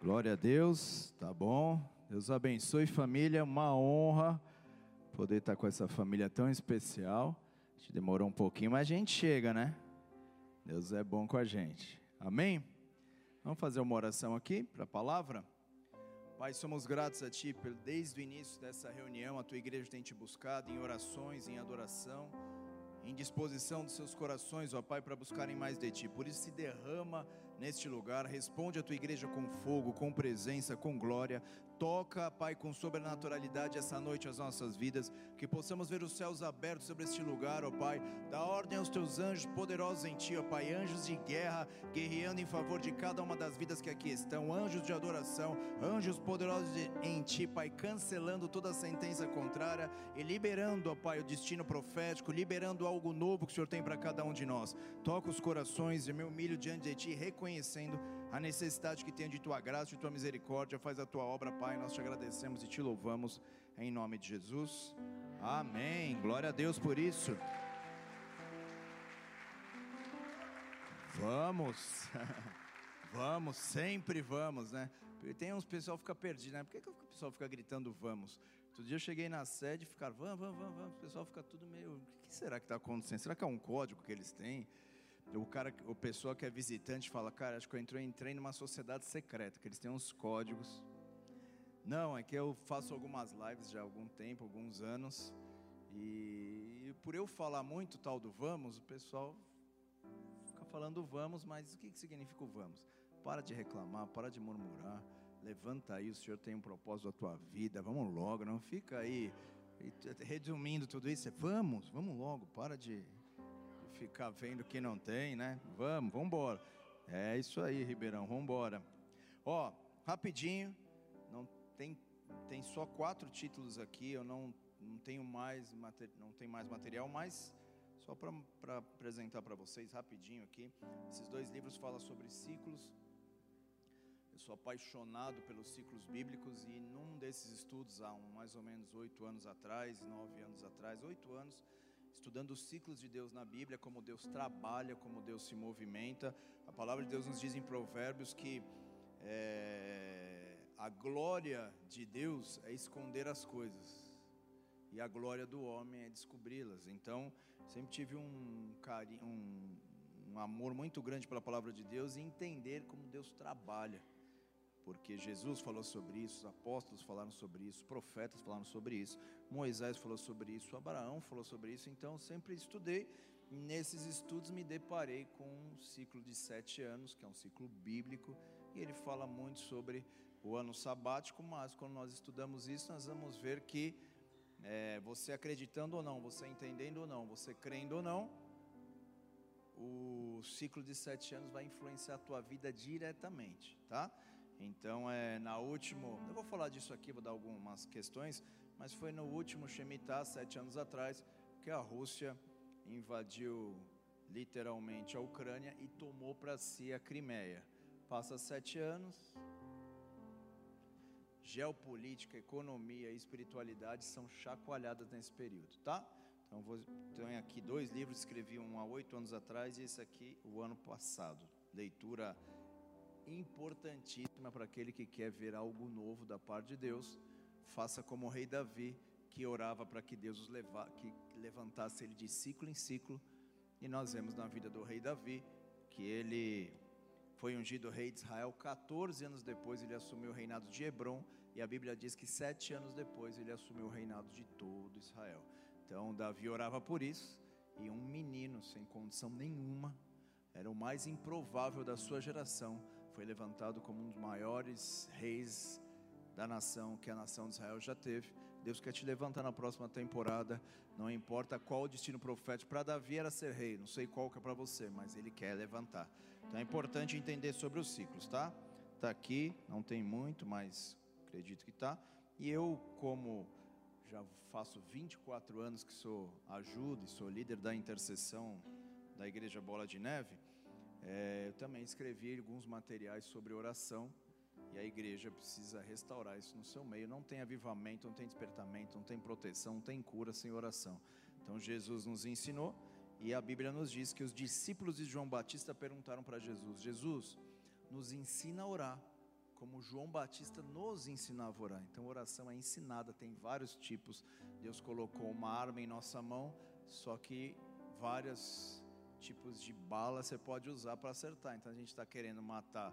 Glória a Deus, tá bom? Deus abençoe família, uma honra poder estar com essa família tão especial. A gente demorou um pouquinho, mas a gente chega, né? Deus é bom com a gente. Amém? Vamos fazer uma oração aqui para a palavra? Pai, somos gratos a Ti desde o início dessa reunião. A Tua igreja tem te buscado em orações, em adoração em disposição dos seus corações, ó Pai, para buscarem mais de Ti. Por isso se derrama neste lugar, responde a Tua igreja com fogo, com presença, com glória. Toca, Pai, com sobrenaturalidade essa noite as nossas vidas, que possamos ver os céus abertos sobre este lugar, ó Pai. Dá ordem aos Teus anjos poderosos em Ti, ó Pai, anjos de guerra, guerreando em favor de cada uma das vidas que aqui estão, anjos de adoração, anjos poderosos em Ti, Pai, cancelando toda sentença contrária e liberando, ó Pai, o destino profético, liberando algo novo que o Senhor tem para cada um de nós. Toca os corações e me humilho diante de Ti, reconhecendo a necessidade que tenho de Tua graça, de Tua misericórdia. Faz a Tua obra, Pai. Nós te agradecemos e te louvamos em nome de Jesus. Amém. Glória a Deus por isso. Vamos. Vamos, sempre vamos, né? Tem uns pessoal que fica perdido, né? Por que, que o pessoal fica gritando vamos? Outro dia eu cheguei na sede e ficaram, vamos, vamos, vamos, vamos. O pessoal fica tudo meio. O que será que está acontecendo? Será que é um código que eles têm? O cara, o pessoal que é visitante fala, cara, acho que eu entrei, entrei numa sociedade secreta, que eles têm uns códigos. Não, é que eu faço algumas lives já há algum tempo, alguns anos, e por eu falar muito tal do vamos, o pessoal fica falando vamos, mas o que, que significa o vamos? Para de reclamar, para de murmurar Levanta aí, o Senhor tem um propósito da tua vida. Vamos logo, não fica aí resumindo tudo isso. Vamos, vamos logo, para de ficar vendo que não tem, né? Vamos, vamos embora. É isso aí, Ribeirão, vamos embora. Ó, rapidinho, não tem tem só quatro títulos aqui, eu não não tenho mais não tem mais material, mas só para apresentar para vocês rapidinho aqui. Esses dois livros falam sobre ciclos eu sou apaixonado pelos ciclos bíblicos e num desses estudos, há um, mais ou menos oito anos atrás, nove anos atrás, oito anos, estudando os ciclos de Deus na Bíblia, como Deus trabalha, como Deus se movimenta. A palavra de Deus nos diz em Provérbios que é, a glória de Deus é esconder as coisas e a glória do homem é descobri-las. Então, sempre tive um carinho, um, um amor muito grande pela palavra de Deus e entender como Deus trabalha porque Jesus falou sobre isso, os apóstolos falaram sobre isso, profetas falaram sobre isso, Moisés falou sobre isso, Abraão falou sobre isso, então sempre estudei. Nesses estudos me deparei com um ciclo de sete anos, que é um ciclo bíblico, e ele fala muito sobre o ano sabático, mas quando nós estudamos isso, nós vamos ver que é, você acreditando ou não, você entendendo ou não, você crendo ou não, o ciclo de sete anos vai influenciar a tua vida diretamente, tá? Então, é, na último, eu vou falar disso aqui, vou dar algumas questões, mas foi no último Shemitah, sete anos atrás, que a Rússia invadiu literalmente a Ucrânia e tomou para si a Crimeia. Passa sete anos, geopolítica, economia e espiritualidade são chacoalhadas nesse período, tá? Então, vou, tenho aqui dois livros, escrevi um há oito anos atrás e esse aqui o ano passado. Leitura importantíssima para aquele que quer ver algo novo da parte de Deus. Faça como o rei Davi, que orava para que Deus os leva, que levantasse ele de ciclo em ciclo. E nós vemos na vida do rei Davi que ele foi ungido rei de Israel. 14 anos depois ele assumiu o reinado de Hebron. E a Bíblia diz que sete anos depois ele assumiu o reinado de todo Israel. Então Davi orava por isso. E um menino sem condição nenhuma, era o mais improvável da sua geração, foi levantado como um dos maiores reis da nação que a nação de Israel já teve. Deus quer te levantar na próxima temporada, não importa qual o destino profético. Para Davi era ser rei, não sei qual que é para você, mas ele quer levantar. Então é importante entender sobre os ciclos, tá? Tá aqui, não tem muito, mas acredito que tá. E eu, como já faço 24 anos que sou ajuda e sou líder da intercessão da Igreja Bola de Neve, é, eu também escrevi alguns materiais sobre oração e a igreja precisa restaurar isso no seu meio. Não tem avivamento, não tem despertamento, não tem proteção, não tem cura sem oração. Então Jesus nos ensinou e a Bíblia nos diz que os discípulos de João Batista perguntaram para Jesus: Jesus, nos ensina a orar como João Batista nos ensinava a orar. Então, oração é ensinada, tem vários tipos. Deus colocou uma arma em nossa mão, só que vários tipos de bala você pode usar para acertar. Então, a gente está querendo matar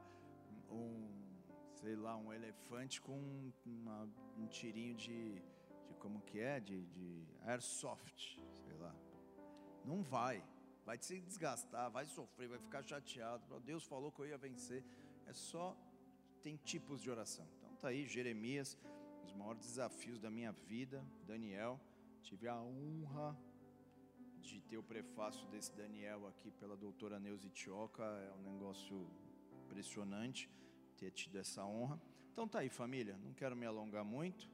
um, sei lá, um elefante com uma, um tirinho de, de como que é, de, de airsoft, sei lá. Não vai, vai se desgastar, vai sofrer, vai ficar chateado. Deus falou que eu ia vencer. É só tem tipos de oração. Então tá aí Jeremias, os maiores desafios da minha vida, Daniel, tive a honra de ter o prefácio desse Daniel aqui pela doutora Neuza Tioca, é um negócio impressionante ter tido essa honra. Então tá aí, família, não quero me alongar muito.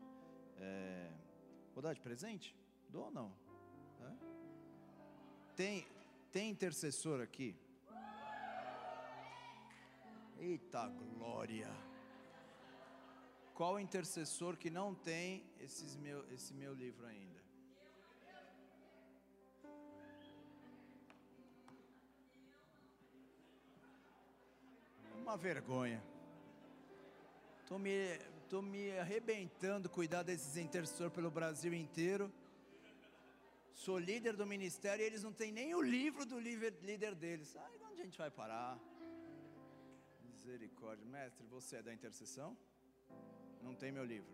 É... Vou dar de presente? Dou ou não? É? Tem, tem intercessor aqui? Eita glória! Qual intercessor que não tem esses meu, esse meu livro ainda? Uma vergonha. Estou me, tô me arrebentando cuidar desses intercessores pelo Brasil inteiro. Sou líder do ministério e eles não têm nem o livro do líder, deles. Ai, onde a gente vai parar? Misericórdia. Mestre, você é da intercessão? Não tem meu livro.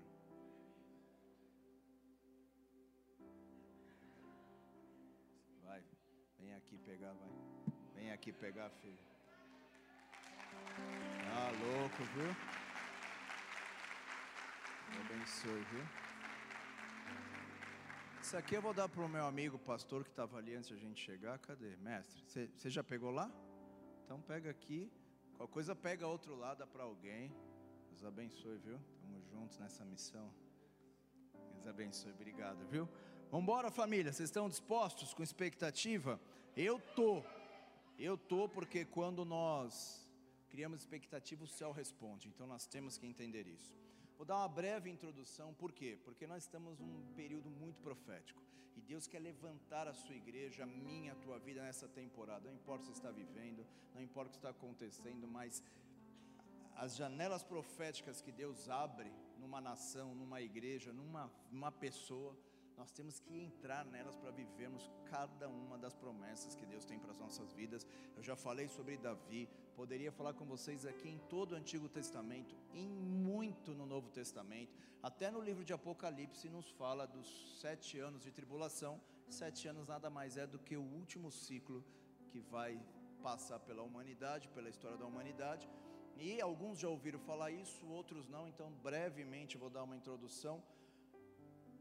Vai, vem aqui pegar, vai. Vem aqui pegar, filho. Ah, louco, viu? abençoe, viu? Isso aqui eu vou dar para o meu amigo pastor que estava ali antes de a gente chegar. Cadê? Mestre, você já pegou lá? Então pega aqui. Qualquer coisa pega outro lado, dá para alguém. Deus abençoe, viu? Estamos juntos nessa missão. Deus abençoe, obrigado, viu? Vamos embora, família. Vocês estão dispostos com expectativa? Eu tô. Eu tô porque quando nós criamos expectativa, o céu responde. Então nós temos que entender isso. Vou dar uma breve introdução, por quê? Porque nós estamos num período muito profético. E Deus quer levantar a sua igreja, a minha, a tua vida nessa temporada. Não importa o que você está vivendo, não importa o que está acontecendo, mas as janelas proféticas que Deus abre numa nação, numa igreja, numa, numa pessoa, nós temos que entrar nelas para vivermos cada uma das promessas que Deus tem para as nossas vidas. Eu já falei sobre Davi, poderia falar com vocês aqui em todo o Antigo Testamento, em muito no Novo Testamento, até no livro de Apocalipse nos fala dos sete anos de tribulação. Sete anos nada mais é do que o último ciclo que vai passar pela humanidade, pela história da humanidade. E alguns já ouviram falar isso, outros não, então brevemente vou dar uma introdução.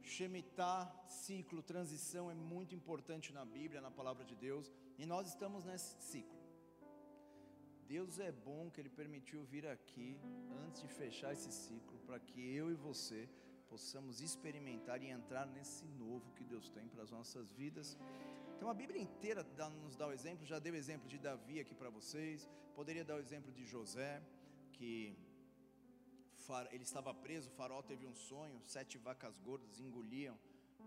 Shemitah, ciclo, transição é muito importante na Bíblia, na palavra de Deus, e nós estamos nesse ciclo. Deus é bom que Ele permitiu vir aqui antes de fechar esse ciclo, para que eu e você possamos experimentar e entrar nesse novo que Deus tem para as nossas vidas. Então a Bíblia inteira dá, nos dá o exemplo, já deu o exemplo de Davi aqui para vocês, poderia dar o exemplo de José, que ele estava preso, o farol teve um sonho, sete vacas gordas engoliam,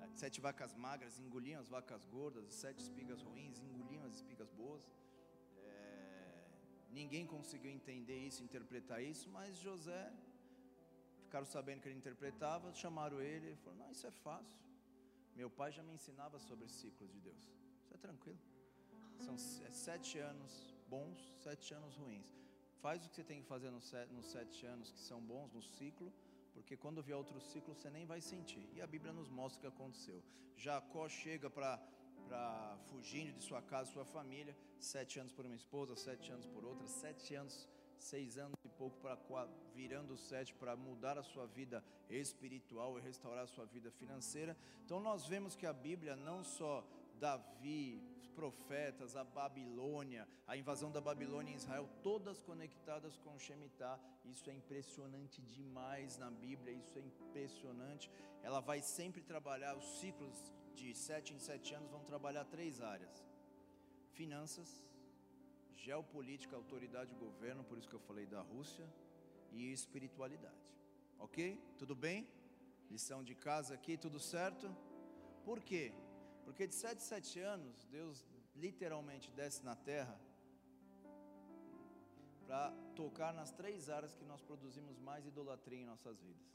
eh, sete vacas magras engoliam as vacas gordas, sete espigas ruins engoliam as espigas boas. É, ninguém conseguiu entender isso, interpretar isso, mas José, ficaram sabendo que ele interpretava, chamaram ele e falou: Não, isso é fácil. Meu pai já me ensinava sobre ciclos de Deus. Isso é tranquilo. São sete anos bons, sete anos ruins. Faz o que você tem que fazer nos sete, nos sete anos que são bons, no ciclo, porque quando vier outro ciclo você nem vai sentir. E a Bíblia nos mostra o que aconteceu. Jacó chega para para fugindo de sua casa, sua família, sete anos por uma esposa, sete anos por outra, sete anos, seis anos e pouco para virando sete para mudar a sua vida espiritual e restaurar a sua vida financeira. Então nós vemos que a Bíblia não só Davi, profetas, a Babilônia, a invasão da Babilônia em Israel, todas conectadas com Shemitah. Isso é impressionante demais na Bíblia, isso é impressionante. Ela vai sempre trabalhar, os ciclos de sete em sete anos vão trabalhar três áreas: finanças, geopolítica, autoridade e governo, por isso que eu falei da Rússia, e espiritualidade. Ok? Tudo bem? Lição de casa aqui, tudo certo? Por quê? Porque de sete, sete anos, Deus literalmente desce na terra para tocar nas três áreas que nós produzimos mais idolatria em nossas vidas: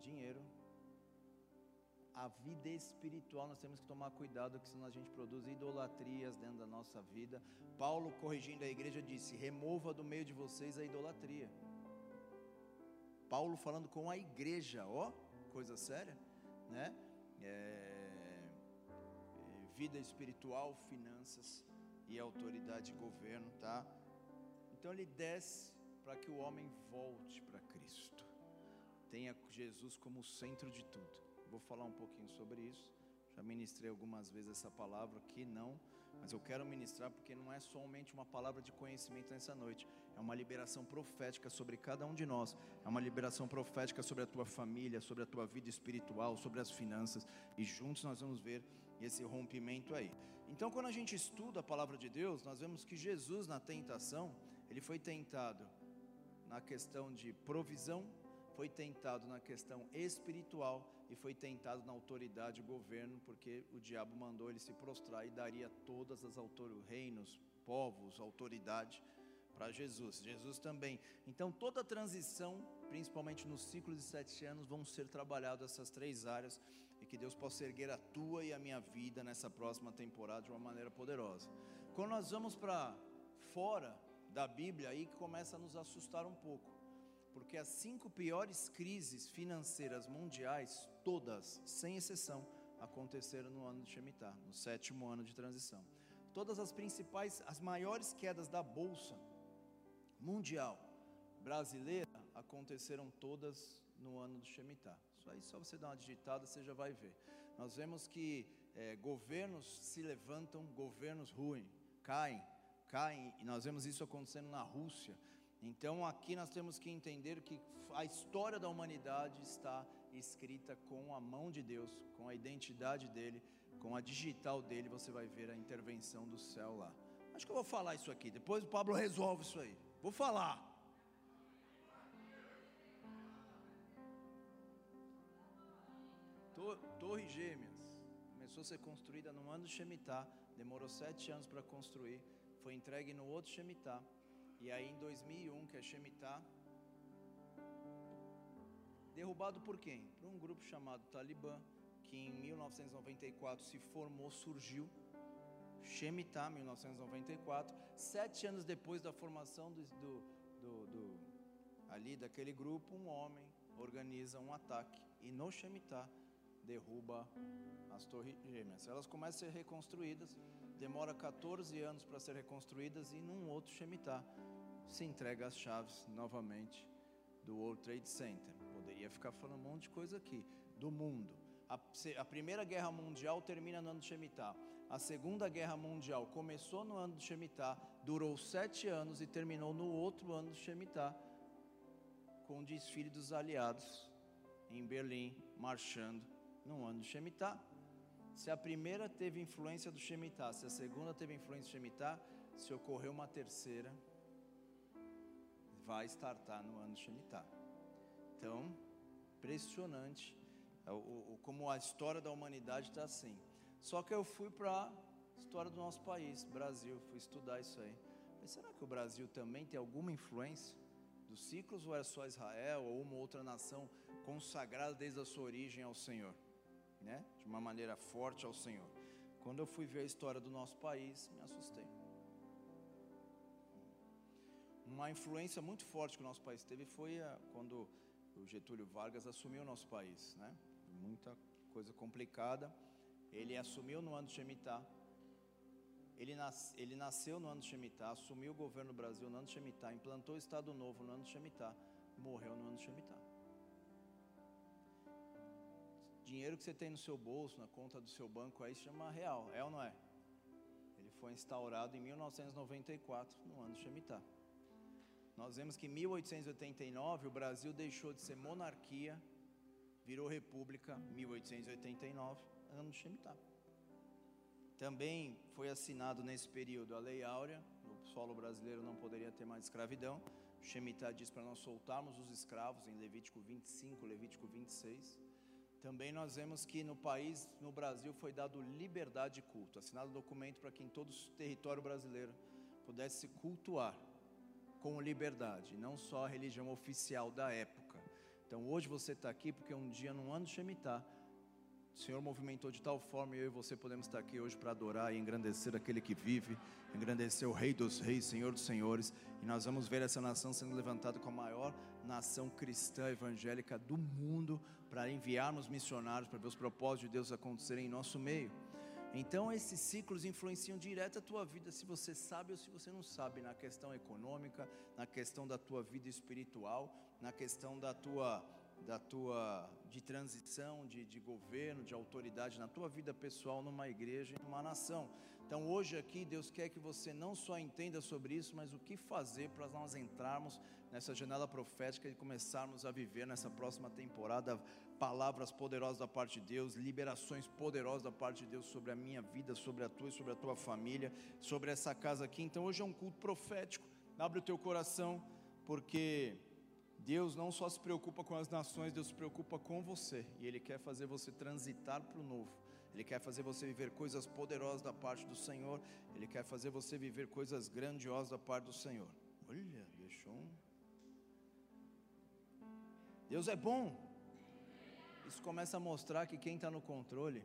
dinheiro, a vida espiritual, nós temos que tomar cuidado, que senão a gente produz idolatrias dentro da nossa vida. Paulo, corrigindo a igreja, disse: remova do meio de vocês a idolatria. Paulo falando com a igreja, ó, coisa séria, né? É, vida espiritual, finanças e autoridade de governo, tá? Então ele desce para que o homem volte para Cristo, tenha Jesus como centro de tudo. Vou falar um pouquinho sobre isso. Já ministrei algumas vezes essa palavra aqui, não, mas eu quero ministrar porque não é somente uma palavra de conhecimento nessa noite, é uma liberação profética sobre cada um de nós, é uma liberação profética sobre a tua família, sobre a tua vida espiritual, sobre as finanças, e juntos nós vamos ver esse rompimento aí. Então, quando a gente estuda a palavra de Deus, nós vemos que Jesus na tentação, ele foi tentado na questão de provisão, foi tentado na questão espiritual e foi tentado na autoridade do governo, porque o diabo mandou ele se prostrar e daria todas as autores, reinos, povos, autoridade para Jesus. Jesus também. Então toda transição, principalmente nos ciclos de sete anos, vão ser trabalhadas essas três áreas e que Deus possa erguer a tua e a minha vida nessa próxima temporada de uma maneira poderosa. Quando nós vamos para fora da Bíblia, aí que começa a nos assustar um pouco porque as cinco piores crises financeiras mundiais, todas, sem exceção, aconteceram no ano de Shemitah, no sétimo ano de transição. Todas as principais, as maiores quedas da bolsa mundial brasileira aconteceram todas no ano do Shemitah. Aí, só você dar uma digitada, você já vai ver. Nós vemos que é, governos se levantam, governos ruem, caem, caem, e nós vemos isso acontecendo na Rússia. Então aqui nós temos que entender que a história da humanidade está escrita com a mão de Deus, com a identidade dele, com a digital dele, você vai ver a intervenção do céu lá. Acho que eu vou falar isso aqui, depois o Pablo resolve isso aí. Vou falar. Torre Gêmeas começou a ser construída no ano de Shemitah, demorou sete anos para construir, foi entregue no outro Shemitah e aí em 2001, que é Shemitah, derrubado por quem? Por um grupo chamado Talibã, que em 1994 se formou, surgiu. Shemitah, 1994, sete anos depois da formação do, do, do, do, ali daquele grupo, um homem organiza um ataque e no Shemitah derruba as torres gêmeas. Elas começam a ser reconstruídas, demora 14 anos para ser reconstruídas e num outro Shemitah se entrega as chaves novamente do World Trade Center. Poderia ficar falando um monte de coisa aqui. Do mundo. A, a Primeira Guerra Mundial termina no ano de Shemitah. A Segunda Guerra Mundial começou no ano de Shemitah, durou sete anos e terminou no outro ano de Shemitah, com o desfile dos aliados em Berlim, marchando no ano de Shemitah. Se a primeira teve influência do Shemitah, se a segunda teve influência do Shemitah, se ocorreu uma terceira, vai startar no ano de Shemitah. Então, impressionante é como a história da humanidade está assim. Só que eu fui para a história do nosso país, Brasil, fui estudar isso aí. Mas será que o Brasil também tem alguma influência dos ciclos ou é só Israel ou uma outra nação consagrada desde a sua origem ao Senhor, né? De uma maneira forte ao Senhor. Quando eu fui ver a história do nosso país, me assustei uma influência muito forte que o nosso país teve foi a, quando o Getúlio Vargas assumiu o nosso país, né? Muita coisa complicada. Ele assumiu no ano de Shemitah. Ele, nas, ele nasceu no ano de Shemitah, assumiu o governo do Brasil no ano de Shemitah, implantou o Estado Novo no ano de Shemitah, morreu no ano de Shemitah. Dinheiro que você tem no seu bolso, na conta do seu banco, aí se chama real, é ou não é? Ele foi instaurado em 1994, no ano Shemitah. Nós vemos que em 1889 o Brasil deixou de ser monarquia, virou república, 1889, ano Shemitah. Também foi assinado nesse período a Lei Áurea, no solo brasileiro não poderia ter mais escravidão. Shemitah diz para nós soltarmos os escravos em Levítico 25, Levítico 26. Também nós vemos que no país, no Brasil, foi dado liberdade de culto, assinado documento para que em todo o território brasileiro pudesse se cultuar com liberdade, não só a religião oficial da época. Então hoje você está aqui porque um dia no ano de Shemitah, o Senhor movimentou de tal forma e eu e você podemos estar aqui hoje para adorar e engrandecer aquele que vive, engrandecer o Rei dos Reis, Senhor dos Senhores, e nós vamos ver essa nação sendo levantada com a maior nação cristã evangélica do mundo para enviarmos missionários para ver os propósitos de Deus acontecerem em nosso meio. Então esses ciclos influenciam direto a tua vida, se você sabe ou se você não sabe, na questão econômica, na questão da tua vida espiritual, na questão da tua da tua de transição, de, de governo, de autoridade na tua vida pessoal, numa igreja, numa nação. Então hoje aqui Deus quer que você não só entenda sobre isso, mas o que fazer para nós entrarmos nessa janela profética e começarmos a viver nessa próxima temporada palavras poderosas da parte de Deus, liberações poderosas da parte de Deus sobre a minha vida, sobre a tua e sobre a tua família, sobre essa casa aqui. Então hoje é um culto profético. Abre o teu coração, porque Deus não só se preocupa com as nações, Deus se preocupa com você. E Ele quer fazer você transitar para o novo. Ele quer fazer você viver coisas poderosas da parte do Senhor. Ele quer fazer você viver coisas grandiosas da parte do Senhor. Olha, deixou um. Deus é bom. Isso começa a mostrar que quem está no controle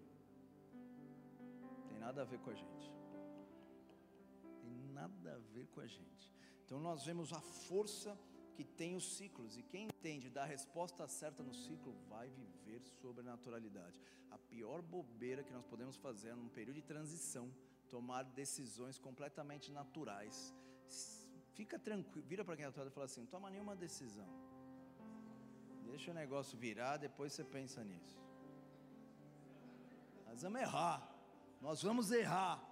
tem nada a ver com a gente. Tem nada a ver com a gente. Então nós vemos a força que tem os ciclos, e quem entende dar a resposta certa no ciclo vai viver sobrenaturalidade. A pior bobeira que nós podemos fazer é num período de transição, tomar decisões completamente naturais. Fica tranquilo, vira para quem está e fala assim: toma nenhuma decisão. Deixa o negócio virar, depois você pensa nisso. Nós vamos errar, nós vamos errar.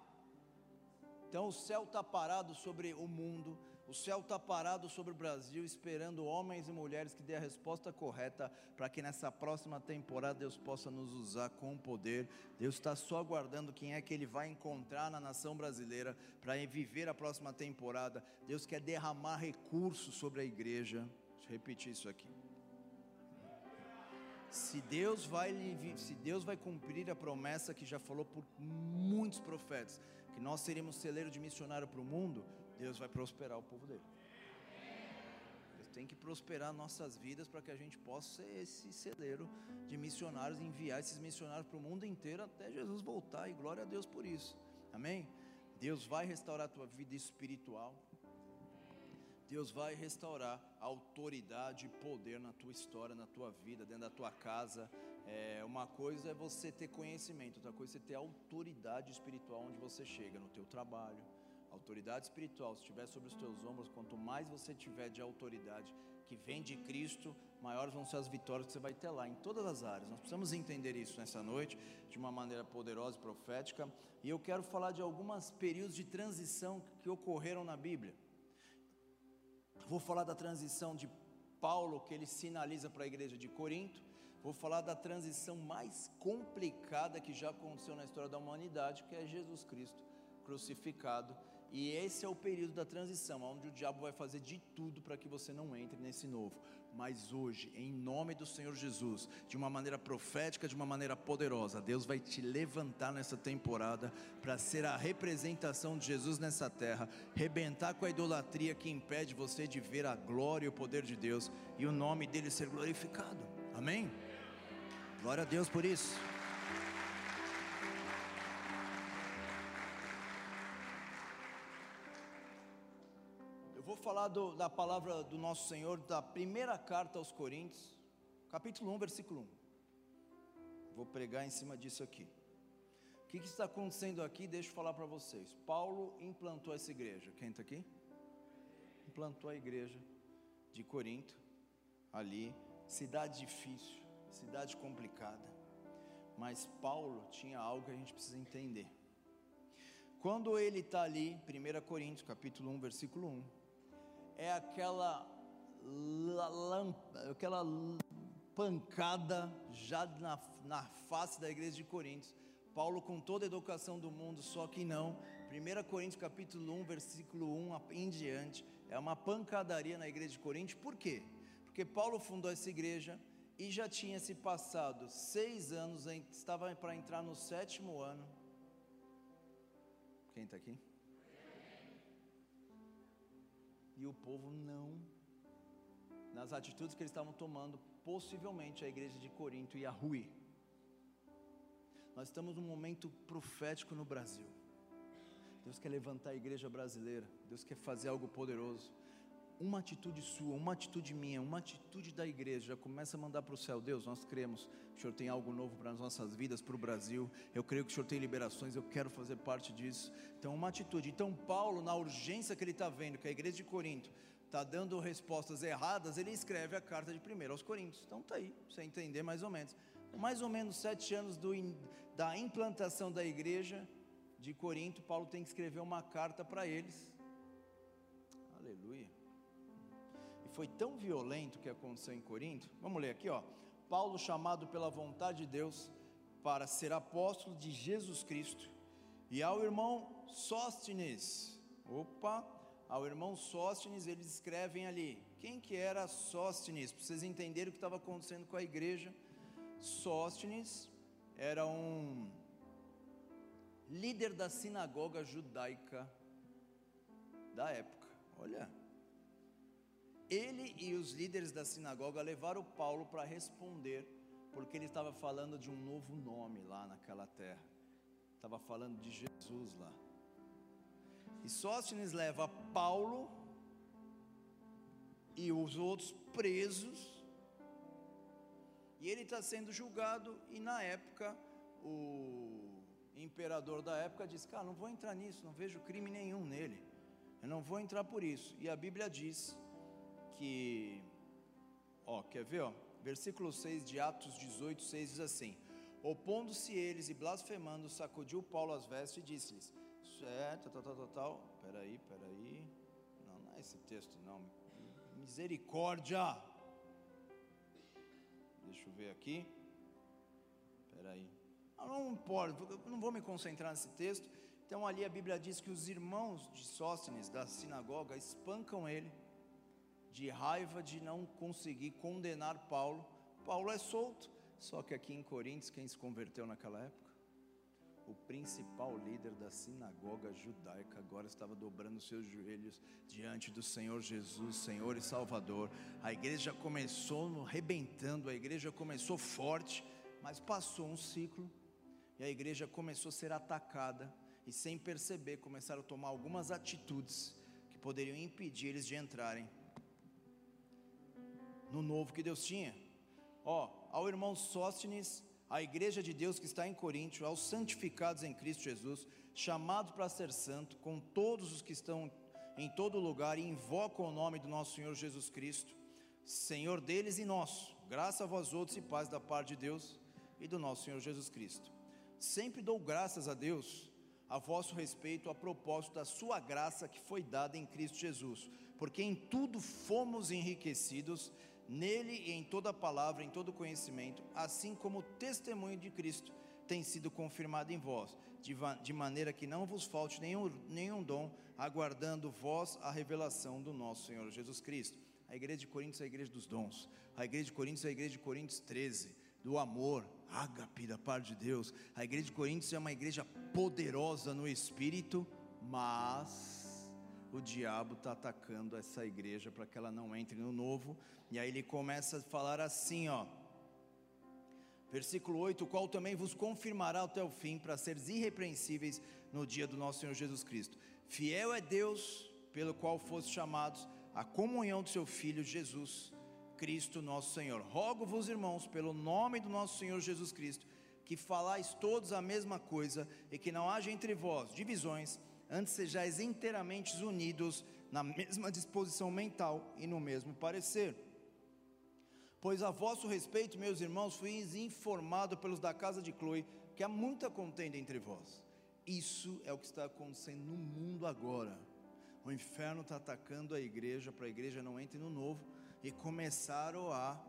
Então o céu está parado sobre o mundo, o céu está parado sobre o Brasil, esperando homens e mulheres que dê a resposta correta para que nessa próxima temporada Deus possa nos usar com poder. Deus está só aguardando quem é que Ele vai encontrar na nação brasileira para viver a próxima temporada. Deus quer derramar recursos sobre a igreja. Deixa eu repetir isso aqui. Se Deus vai se Deus vai cumprir a promessa que já falou por muitos profetas, que nós seremos celeiro de missionário para o mundo, Deus vai prosperar o povo dele. Deus tem que prosperar nossas vidas para que a gente possa ser esse celeiro de missionários, enviar esses missionários para o mundo inteiro até Jesus voltar, e glória a Deus por isso. Amém? Deus vai restaurar a tua vida espiritual. Deus vai restaurar a autoridade e poder na tua história, na tua vida, dentro da tua casa. É, uma coisa é você ter conhecimento, outra coisa é você ter autoridade espiritual onde você chega, no teu trabalho, autoridade espiritual, estiver sobre os teus ombros, quanto mais você tiver de autoridade que vem de Cristo, maiores vão ser as vitórias que você vai ter lá, em todas as áreas. Nós precisamos entender isso nessa noite, de uma maneira poderosa e profética. E eu quero falar de alguns períodos de transição que ocorreram na Bíblia. Vou falar da transição de Paulo, que ele sinaliza para a igreja de Corinto. Vou falar da transição mais complicada que já aconteceu na história da humanidade, que é Jesus Cristo crucificado e esse é o período da transição, onde o diabo vai fazer de tudo para que você não entre nesse novo. Mas hoje, em nome do Senhor Jesus, de uma maneira profética, de uma maneira poderosa, Deus vai te levantar nessa temporada para ser a representação de Jesus nessa terra, rebentar com a idolatria que impede você de ver a glória e o poder de Deus e o nome dele ser glorificado. Amém? Glória a Deus por isso. Falar do, da palavra do nosso Senhor, da primeira carta aos Coríntios, capítulo 1, versículo 1. Vou pregar em cima disso aqui. O que, que está acontecendo aqui? Deixa eu falar para vocês. Paulo implantou essa igreja. Quem está aqui? Implantou a igreja de Corinto, ali, cidade difícil, cidade complicada. Mas Paulo tinha algo que a gente precisa entender. Quando ele está ali, 1 Coríntios, capítulo 1, versículo 1 é aquela lâmpada, aquela pancada já na, na face da igreja de Coríntios. Paulo com toda a educação do mundo, só que não. 1 Coríntios capítulo 1, versículo 1 em diante, é uma pancadaria na igreja de Coríntios. Por quê? Porque Paulo fundou essa igreja e já tinha se passado seis anos, estava para entrar no sétimo ano. Quem está aqui? E o povo não. Nas atitudes que eles estavam tomando, possivelmente a igreja de Corinto ia ruir. Nós estamos num momento profético no Brasil. Deus quer levantar a igreja brasileira. Deus quer fazer algo poderoso uma atitude sua, uma atitude minha, uma atitude da igreja já começa a mandar para o céu. Deus, nós cremos o Senhor tem algo novo para as nossas vidas, para o Brasil. Eu creio que o Senhor tem liberações, eu quero fazer parte disso. Então, uma atitude. Então, Paulo, na urgência que ele está vendo, que a igreja de Corinto está dando respostas erradas, ele escreve a carta de primeiro aos Coríntios. Então, está aí, você entender mais ou menos. Mais ou menos sete anos do, da implantação da igreja de Corinto, Paulo tem que escrever uma carta para eles. Aleluia foi tão violento que aconteceu em Corinto. Vamos ler aqui, ó. Paulo chamado pela vontade de Deus para ser apóstolo de Jesus Cristo. E ao irmão Sóstenes. Opa, ao irmão Sóstenes, eles escrevem ali. Quem que era Sóstenes? Para vocês entenderem o que estava acontecendo com a igreja. Sóstenes era um líder da sinagoga judaica da época. Olha, ele e os líderes da sinagoga levaram Paulo para responder, porque ele estava falando de um novo nome lá naquela terra, estava falando de Jesus lá. E Sóstenes leva Paulo e os outros presos, e ele está sendo julgado, e na época o imperador da época disse: Cara, não vou entrar nisso, não vejo crime nenhum nele, eu não vou entrar por isso. E a Bíblia diz que, ó, quer ver, ó? Versículo 6 de Atos 18, 6 diz assim: Opondo-se eles e blasfemando, sacudiu Paulo as vestes e disse-lhes: Certo, tal, tal, tal, tal. Peraí, peraí. Não, não é esse texto, não. Misericórdia. Deixa eu ver aqui. Peraí. Não, não importa, não vou me concentrar nesse texto. Então ali a Bíblia diz que os irmãos de Sóstenes da sinagoga espancam ele de raiva de não conseguir condenar Paulo. Paulo é solto, só que aqui em Coríntios, quem se converteu naquela época? O principal líder da sinagoga judaica agora estava dobrando seus joelhos diante do Senhor Jesus, Senhor e Salvador. A igreja começou rebentando, a igreja começou forte, mas passou um ciclo e a igreja começou a ser atacada e sem perceber começaram a tomar algumas atitudes que poderiam impedir eles de entrarem no novo que Deus tinha. Ó, ao irmão Sóstenes, a igreja de Deus que está em Coríntio, aos santificados em Cristo Jesus, chamados para ser santo, com todos os que estão em todo lugar e invocam o nome do nosso Senhor Jesus Cristo, Senhor deles e nosso. Graça a vós outros e paz da parte de Deus e do nosso Senhor Jesus Cristo. Sempre dou graças a Deus a vosso respeito a propósito da sua graça que foi dada em Cristo Jesus, porque em tudo fomos enriquecidos nele e em toda palavra, em todo conhecimento, assim como o testemunho de Cristo tem sido confirmado em vós, de, de maneira que não vos falte nenhum, nenhum dom, aguardando vós a revelação do nosso Senhor Jesus Cristo. A igreja de Coríntios é a igreja dos dons, a igreja de Coríntios é a igreja de Coríntios 13, do amor, ágape da parte de Deus. A igreja de Coríntios é uma igreja poderosa no espírito, mas o diabo está atacando essa igreja para que ela não entre no novo. E aí ele começa a falar assim, ó. Versículo 8: O qual também vos confirmará até o fim, para seres irrepreensíveis no dia do nosso Senhor Jesus Cristo. Fiel é Deus, pelo qual fostes chamados à comunhão do seu Filho Jesus Cristo, nosso Senhor. Rogo-vos, irmãos, pelo nome do nosso Senhor Jesus Cristo, que falais todos a mesma coisa e que não haja entre vós divisões antes sejais inteiramente unidos na mesma disposição mental e no mesmo parecer. Pois a vosso respeito, meus irmãos, fui informado pelos da casa de Chloe que há muita contenda entre vós. Isso é o que está acontecendo no mundo agora. O inferno está atacando a igreja para a igreja não entre no novo e começaram a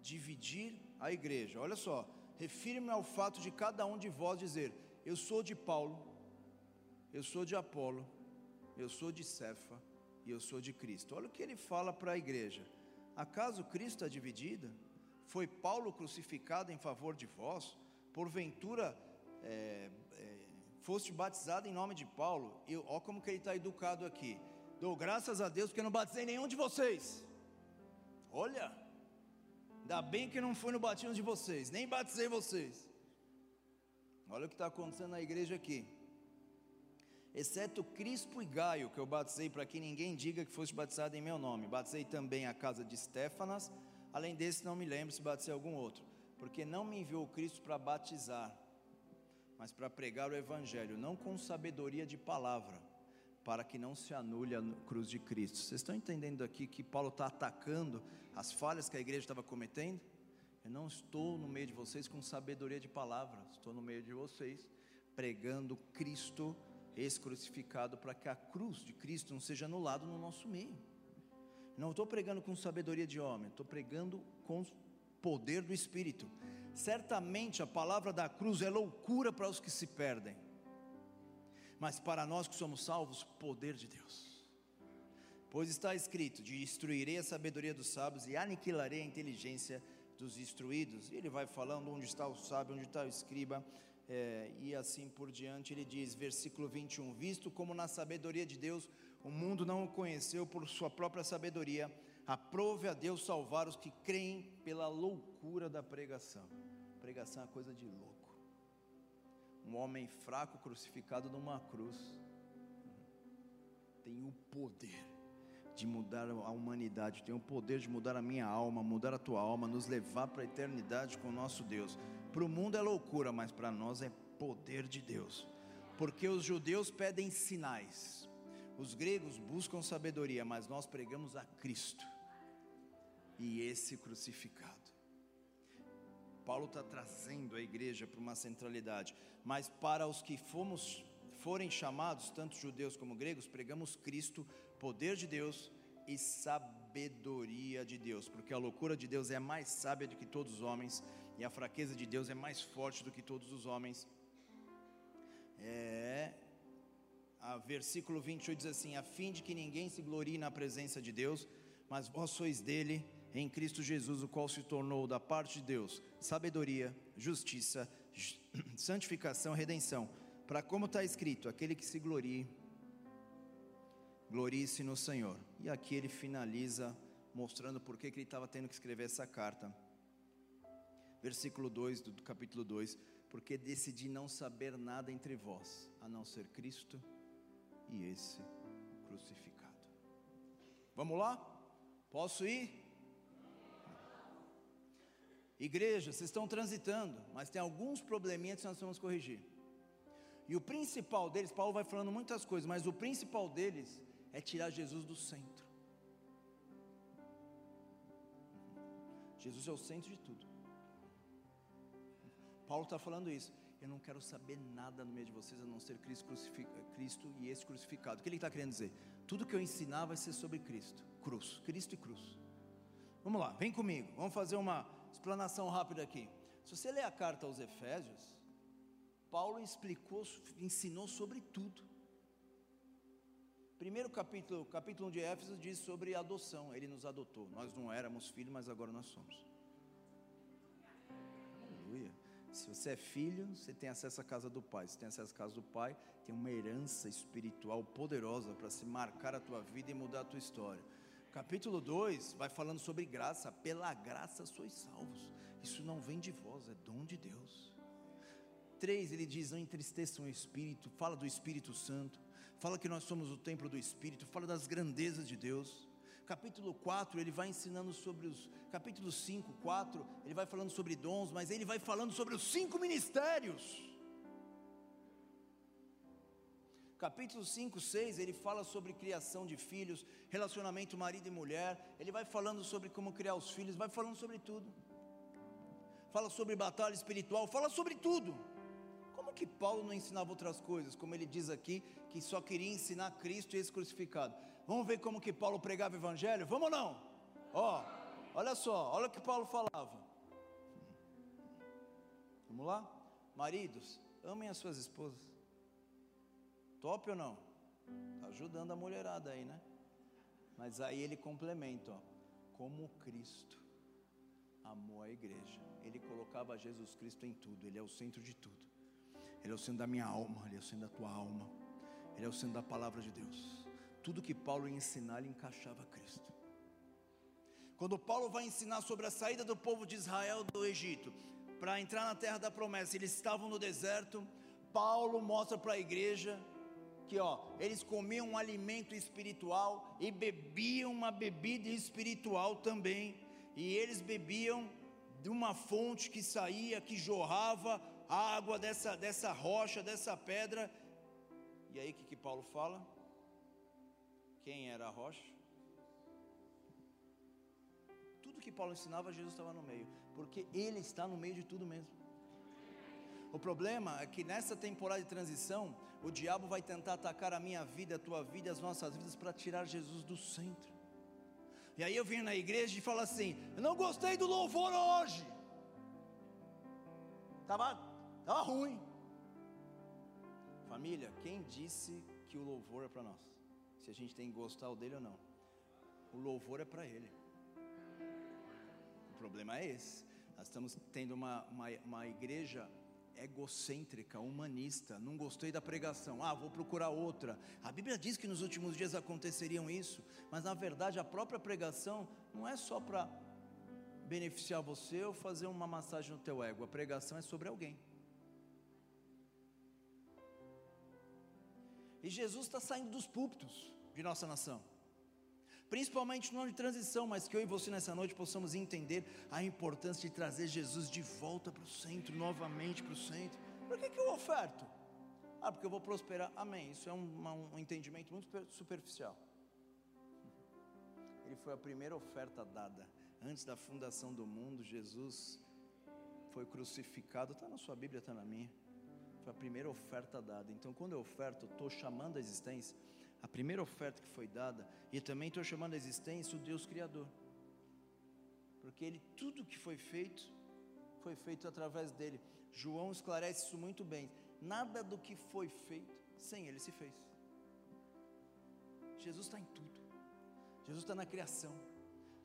dividir a igreja. Olha só, refiro-me ao fato de cada um de vós dizer: Eu sou de Paulo, eu sou de Apolo, eu sou de Cefa e eu sou de Cristo. Olha o que ele fala para a igreja: acaso Cristo é dividida? Foi Paulo crucificado em favor de vós? Porventura é, é, foste batizado em nome de Paulo? Olha como que ele está educado aqui. Dou graças a Deus porque eu não batizei nenhum de vocês. Olha, ainda bem que não fui no batismo de vocês, nem batizei vocês. Olha o que está acontecendo na igreja aqui. Exceto Crispo e Gaio, que eu batizei para que ninguém diga que foste batizado em meu nome. Batizei também a casa de Stefanas. Além desse, não me lembro se batizei algum outro. Porque não me enviou Cristo para batizar, mas para pregar o Evangelho, não com sabedoria de palavra, para que não se anule a cruz de Cristo. Vocês estão entendendo aqui que Paulo está atacando as falhas que a igreja estava cometendo? Eu não estou no meio de vocês com sabedoria de palavra, estou no meio de vocês pregando Cristo ex-crucificado para que a cruz de Cristo não seja anulada no nosso meio. Não estou pregando com sabedoria de homem, estou pregando com poder do Espírito. Certamente a palavra da cruz é loucura para os que se perdem, mas para nós que somos salvos, poder de Deus. Pois está escrito: Destruirei a sabedoria dos sábios e aniquilarei a inteligência dos instruídos. E ele vai falando onde está o sábio, onde está o escriba, é, e assim por diante. Ele diz, versículo 21, visto como na sabedoria de Deus o mundo não o conheceu por sua própria sabedoria, aprove a Deus salvar os que creem pela loucura da pregação. Pregação é coisa de louco. Um homem fraco crucificado numa cruz tem o poder de mudar a humanidade, tem o poder de mudar a minha alma, mudar a tua alma, nos levar para a eternidade com o nosso Deus. Para o mundo é loucura, mas para nós é poder de Deus. Porque os judeus pedem sinais, os gregos buscam sabedoria, mas nós pregamos a Cristo. E esse crucificado. Paulo está trazendo a igreja para uma centralidade, mas para os que fomos, forem chamados, tanto judeus como gregos, pregamos Cristo poder de Deus e sabedoria de Deus, porque a loucura de Deus é mais sábia do que todos os homens, e a fraqueza de Deus é mais forte do que todos os homens. É, a versículo 28 diz assim: a fim de que ninguém se glorie na presença de Deus, mas vós sois dele em Cristo Jesus, o qual se tornou da parte de Deus sabedoria, justiça, santificação, redenção. Para como está escrito, aquele que se glorie glorie-se no Senhor. E aqui ele finaliza mostrando por que ele estava tendo que escrever essa carta. Versículo 2 do, capítulo 2: Porque decidi não saber nada entre vós, a não ser Cristo e esse crucificado. Vamos lá? Posso ir? Igreja, vocês estão transitando, mas tem alguns probleminhas que nós vamos corrigir. E o principal deles, Paulo vai falando muitas coisas, mas o principal deles é tirar Jesus do centro. Jesus é o centro de tudo. Paulo está falando isso. Eu não quero saber nada no meio de vocês a não ser Cristo, Cristo e esse crucificado. O que ele está querendo dizer? Tudo que eu ensinar vai ser sobre Cristo. Cruz, Cristo e cruz. Vamos lá, vem comigo. Vamos fazer uma explanação rápida aqui. Se você ler a carta aos Efésios, Paulo explicou, ensinou sobre tudo. Primeiro capítulo, capítulo 1 de Éfeso diz sobre adoção. Ele nos adotou. Nós não éramos filhos, mas agora nós somos. Se você é filho, você tem acesso à casa do Pai. Se tem acesso à casa do Pai, tem uma herança espiritual poderosa para se marcar a tua vida e mudar a tua história. Capítulo 2 vai falando sobre graça. Pela graça sois salvos. Isso não vem de vós, é dom de Deus. 3 ele diz: Não entristeçam o espírito. Fala do Espírito Santo fala que nós somos o templo do Espírito, fala das grandezas de Deus. Capítulo 4, ele vai ensinando sobre os. Capítulo 5, 4, ele vai falando sobre dons, mas ele vai falando sobre os cinco ministérios. Capítulo 5, 6, ele fala sobre criação de filhos, relacionamento marido e mulher. Ele vai falando sobre como criar os filhos, vai falando sobre tudo. Fala sobre batalha espiritual, fala sobre tudo que Paulo não ensinava outras coisas, como ele diz aqui, que só queria ensinar Cristo e esse crucificado? Vamos ver como que Paulo pregava o evangelho? Vamos ou não? Ó, oh, olha só, olha o que Paulo falava. Vamos lá? Maridos, amem as suas esposas. Top ou não? Tá ajudando a mulherada aí, né? Mas aí ele complementa, ó, como Cristo amou a igreja. Ele colocava Jesus Cristo em tudo, ele é o centro de tudo. Ele é o centro da minha alma, Ele é o centro da tua alma, Ele é o centro da palavra de Deus. Tudo que Paulo ia ensinar, ele encaixava Cristo. Quando Paulo vai ensinar sobre a saída do povo de Israel do Egito, para entrar na terra da promessa, eles estavam no deserto. Paulo mostra para a igreja que ó, eles comiam um alimento espiritual e bebiam uma bebida espiritual também. E eles bebiam de uma fonte que saía, que jorrava água dessa, dessa rocha, dessa pedra. E aí o que, que Paulo fala? Quem era a rocha? Tudo que Paulo ensinava, Jesus estava no meio, porque ele está no meio de tudo mesmo. O problema é que nessa temporada de transição, o diabo vai tentar atacar a minha vida, a tua vida, as nossas vidas para tirar Jesus do centro. E aí eu venho na igreja e falo assim: Eu não gostei do louvor hoje. Tava, tava ruim. Família, quem disse que o louvor é para nós? Se a gente tem que gostar dele ou não. O louvor é para ele. O problema é esse. Nós estamos tendo uma, uma, uma igreja egocêntrica, humanista. Não gostei da pregação, ah, vou procurar outra. A Bíblia diz que nos últimos dias aconteceriam isso, mas na verdade a própria pregação não é só para beneficiar você ou fazer uma massagem no teu ego. A pregação é sobre alguém. E Jesus está saindo dos púlpitos de nossa nação principalmente no ano de transição, mas que eu e você nessa noite possamos entender a importância de trazer Jesus de volta para o centro, novamente para o centro. Por que, que eu oferto? Ah, porque eu vou prosperar. Amém. Isso é um, um entendimento muito superficial. Ele foi a primeira oferta dada. Antes da fundação do mundo, Jesus foi crucificado. Está na sua Bíblia, está na minha. Foi a primeira oferta dada. Então, quando eu oferto, estou chamando a existência a primeira oferta que foi dada, e também estou chamando a existência o Deus Criador, porque ele, tudo que foi feito, foi feito através dele. João esclarece isso muito bem. Nada do que foi feito sem ele se fez. Jesus está em tudo, Jesus está na criação.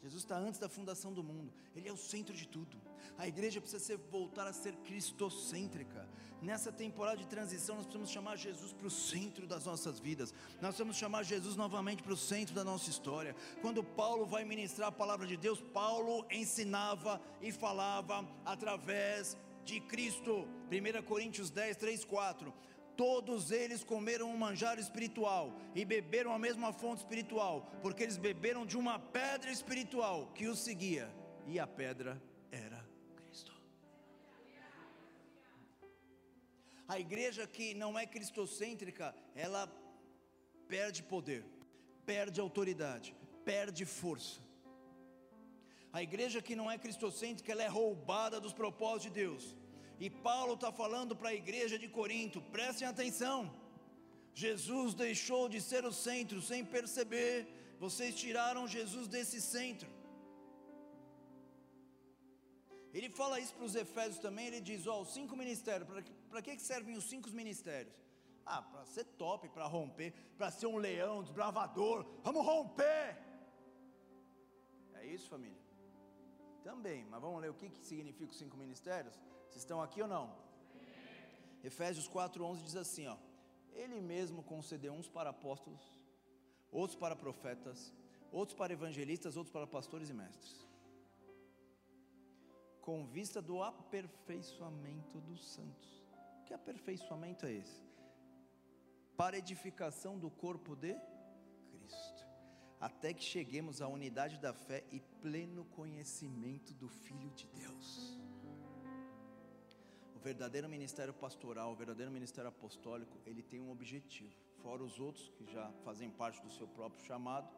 Jesus está antes da fundação do mundo, Ele é o centro de tudo. A igreja precisa ser, voltar a ser cristocêntrica. Nessa temporada de transição, nós precisamos chamar Jesus para o centro das nossas vidas, nós precisamos chamar Jesus novamente para o centro da nossa história. Quando Paulo vai ministrar a palavra de Deus, Paulo ensinava e falava através de Cristo. 1 Coríntios 10, 3, 4 todos eles comeram um manjar espiritual e beberam a mesma fonte espiritual, porque eles beberam de uma pedra espiritual que os seguia, e a pedra era Cristo. A igreja que não é cristocêntrica, ela perde poder, perde autoridade, perde força. A igreja que não é cristocêntrica, ela é roubada dos propósitos de Deus. E Paulo está falando para a igreja de Corinto: prestem atenção. Jesus deixou de ser o centro sem perceber. Vocês tiraram Jesus desse centro. Ele fala isso para os Efésios também. Ele diz: Ó, os cinco ministérios. Para que servem os cinco ministérios? Ah, para ser top, para romper, para ser um leão, desbravador. Vamos romper. É isso, família? Também, mas vamos ler o que, que significa os cinco ministérios? Vocês estão aqui ou não? Sim. Efésios 4:11 diz assim, ó: Ele mesmo concedeu uns para apóstolos, outros para profetas, outros para evangelistas, outros para pastores e mestres. Com vista do aperfeiçoamento dos santos. Que aperfeiçoamento é esse? Para edificação do corpo de Cristo, até que cheguemos à unidade da fé e pleno conhecimento do Filho de Deus verdadeiro ministério pastoral, o verdadeiro ministério apostólico, ele tem um objetivo, fora os outros que já fazem parte do seu próprio chamado,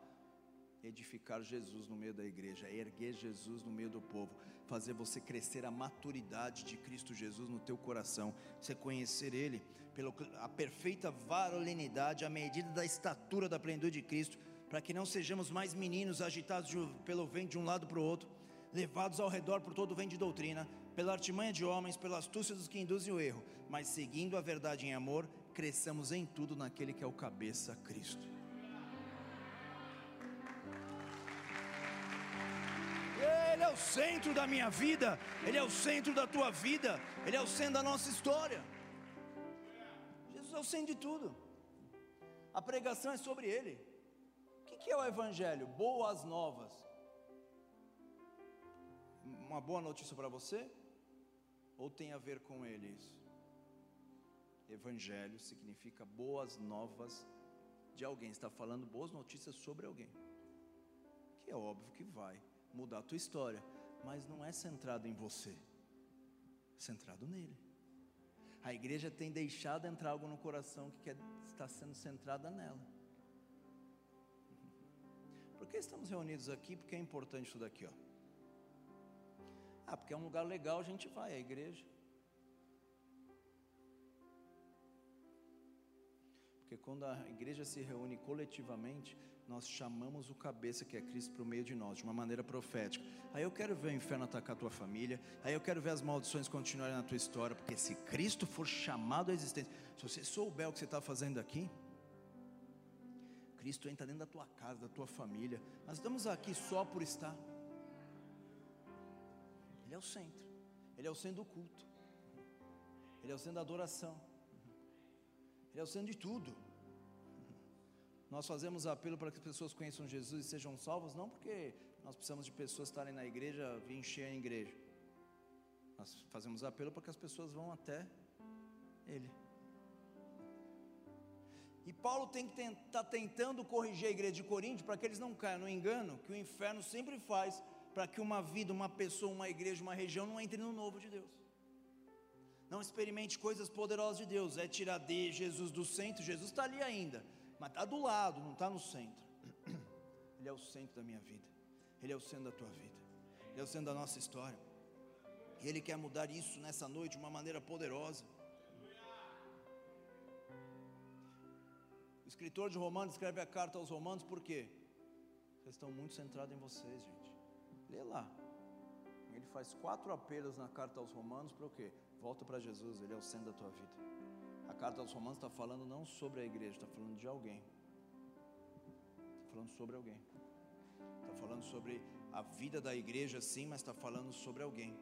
edificar Jesus no meio da igreja, erguer Jesus no meio do povo, fazer você crescer a maturidade de Cristo Jesus no teu coração, você conhecer Ele, pela a perfeita varolinidade, a medida da estatura da plenitude de Cristo, para que não sejamos mais meninos agitados pelo vento de um lado para o outro, levados ao redor por todo o vento de doutrina, pela artimanha de homens, pela astúcia dos que induzem o erro, mas seguindo a verdade em amor, cresçamos em tudo naquele que é o cabeça, Cristo. Ele é o centro da minha vida, Ele é o centro da tua vida, Ele é o centro da nossa história. Jesus é o centro de tudo. A pregação é sobre Ele. que é o Evangelho? Boas novas. Uma boa notícia para você? Ou tem a ver com ele isso? Evangelho significa boas novas de alguém, está falando boas notícias sobre alguém. Que é óbvio que vai mudar a tua história, mas não é centrado em você, é centrado nele. A igreja tem deixado entrar algo no coração que quer, está sendo centrada nela. Por que estamos reunidos aqui? Porque é importante isso daqui, ó. Ah, porque é um lugar legal, a gente vai, a igreja. Porque quando a igreja se reúne coletivamente, nós chamamos o cabeça que é Cristo para o meio de nós, de uma maneira profética. Aí eu quero ver o inferno atacar a tua família, aí eu quero ver as maldições continuarem na tua história, porque se Cristo for chamado à existência, se você souber o que você está fazendo aqui, Cristo entra dentro da tua casa, da tua família. Nós estamos aqui só por estar. Ele é o centro, Ele é o centro do culto, Ele é o centro da adoração, Ele é o centro de tudo. Nós fazemos apelo para que as pessoas conheçam Jesus e sejam salvas, não porque nós precisamos de pessoas estarem na igreja, vir encher a igreja. Nós fazemos apelo para que as pessoas vão até Ele. E Paulo tem que estar tá tentando corrigir a igreja de Corinto para que eles não caiam no engano que o inferno sempre faz para que uma vida, uma pessoa, uma igreja, uma região não entre no novo de Deus. Não experimente coisas poderosas de Deus, é tirar de Jesus do centro, Jesus está ali ainda, mas está do lado, não está no centro. Ele é o centro da minha vida, Ele é o centro da tua vida, Ele é o centro da nossa história. E Ele quer mudar isso nessa noite de uma maneira poderosa. O escritor de Romanos escreve a carta aos Romanos por quê? Vocês estão muito centrados em vocês, gente. Lê lá. Ele faz quatro apelos na carta aos Romanos para o quê? Volta para Jesus, Ele é o centro da tua vida. A carta aos Romanos está falando não sobre a igreja, está falando de alguém. Está falando sobre alguém. Está falando sobre a vida da igreja, sim, mas está falando sobre alguém.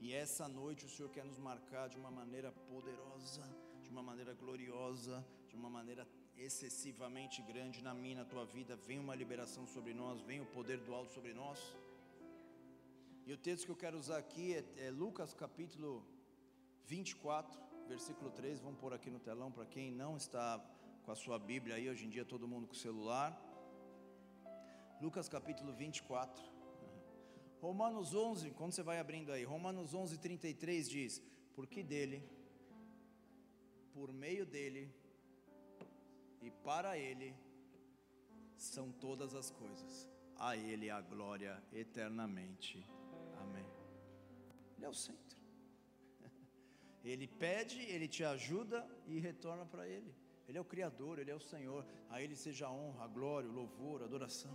E essa noite o Senhor quer nos marcar de uma maneira poderosa, de uma maneira gloriosa, de uma maneira excessivamente grande na minha, na tua vida. Vem uma liberação sobre nós, vem o poder do alto sobre nós. E o texto que eu quero usar aqui é, é Lucas capítulo 24, versículo 3. Vamos pôr aqui no telão para quem não está com a sua Bíblia aí, hoje em dia todo mundo com celular. Lucas capítulo 24. Romanos 11, quando você vai abrindo aí, Romanos 11, 33 diz: Porque dele, por meio dele e para ele são todas as coisas, a ele a glória eternamente. Ele é o centro. Ele pede, ele te ajuda e retorna para ele. Ele é o Criador, Ele é o Senhor. A Ele seja a honra, a glória, o louvor, a adoração.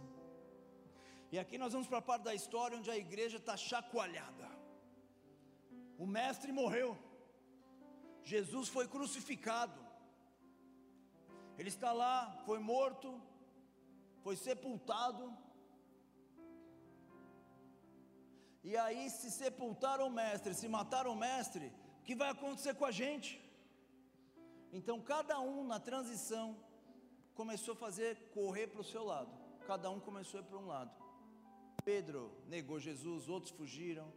E aqui nós vamos para a parte da história onde a igreja está chacoalhada. O Mestre morreu. Jesus foi crucificado. Ele está lá, foi morto, foi sepultado e aí se sepultaram o mestre, se mataram o mestre, o que vai acontecer com a gente? Então cada um na transição começou a fazer correr para o seu lado, cada um começou a ir para um lado. Pedro negou Jesus, outros fugiram,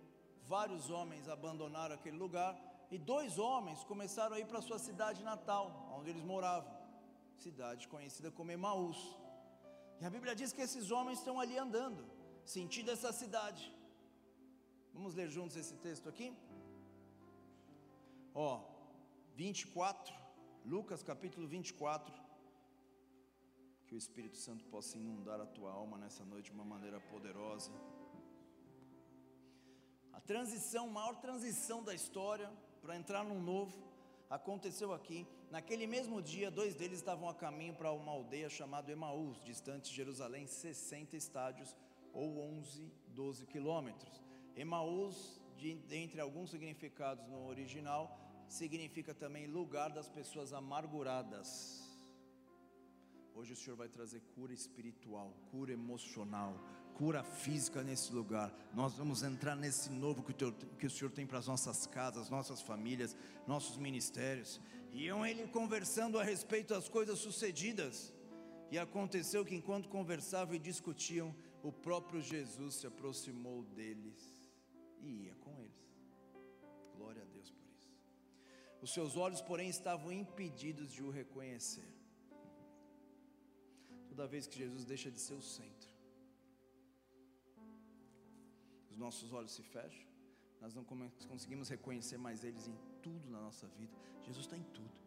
vários homens abandonaram aquele lugar, e dois homens começaram a ir para sua cidade natal, onde eles moravam, cidade conhecida como Emaús. E a Bíblia diz que esses homens estão ali andando, sentindo essa cidade. Vamos ler juntos esse texto aqui? Ó, 24, Lucas capítulo 24. Que o Espírito Santo possa inundar a tua alma nessa noite de uma maneira poderosa. A transição, maior transição da história para entrar num novo, aconteceu aqui. Naquele mesmo dia, dois deles estavam a caminho para uma aldeia chamada Emaús, distante de Jerusalém, 60 estádios ou 11, 12 quilômetros. Emaús, de, entre alguns significados no original, significa também lugar das pessoas amarguradas. Hoje o Senhor vai trazer cura espiritual, cura emocional, cura física nesse lugar. Nós vamos entrar nesse novo que o, teu, que o Senhor tem para as nossas casas, nossas famílias, nossos ministérios. Iam ele conversando a respeito das coisas sucedidas. E aconteceu que enquanto conversavam e discutiam, o próprio Jesus se aproximou deles e ia com eles. Glória a Deus por isso. Os seus olhos, porém, estavam impedidos de o reconhecer. Toda vez que Jesus deixa de ser o centro, os nossos olhos se fecham, nós não conseguimos reconhecer mais eles em tudo na nossa vida. Jesus está em tudo.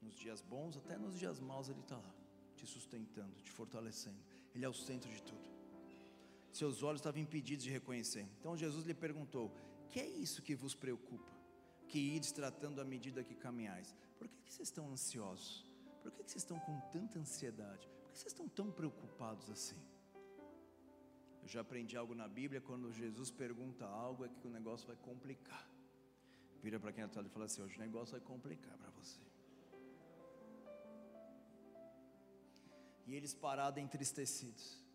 Nos dias bons, até nos dias maus, Ele está lá, te sustentando, te fortalecendo. Ele é o centro de tudo. Seus olhos estavam impedidos de reconhecer. Então Jesus lhe perguntou: Que é isso que vos preocupa? Que ides tratando à medida que caminhais. Por que, que vocês estão ansiosos? Por que, que vocês estão com tanta ansiedade? Por que vocês estão tão preocupados assim? Eu já aprendi algo na Bíblia, quando Jesus pergunta algo, é que o negócio vai complicar. Vira para quem está ali e fala assim: hoje o negócio vai complicar para você. E eles parados entristecidos,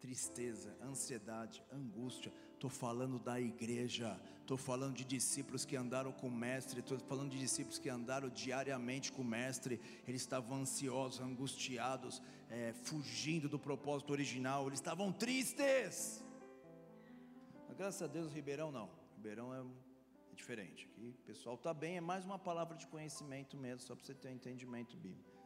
tristeza, ansiedade, angústia. Estou falando da igreja, estou falando de discípulos que andaram com o Mestre, estou falando de discípulos que andaram diariamente com o Mestre. Eles estavam ansiosos, angustiados, é, fugindo do propósito original, eles estavam tristes. Mas graças a Deus, Ribeirão não. Ribeirão é, é diferente. Aqui pessoal está bem, é mais uma palavra de conhecimento mesmo, só para você ter um entendimento bíblico.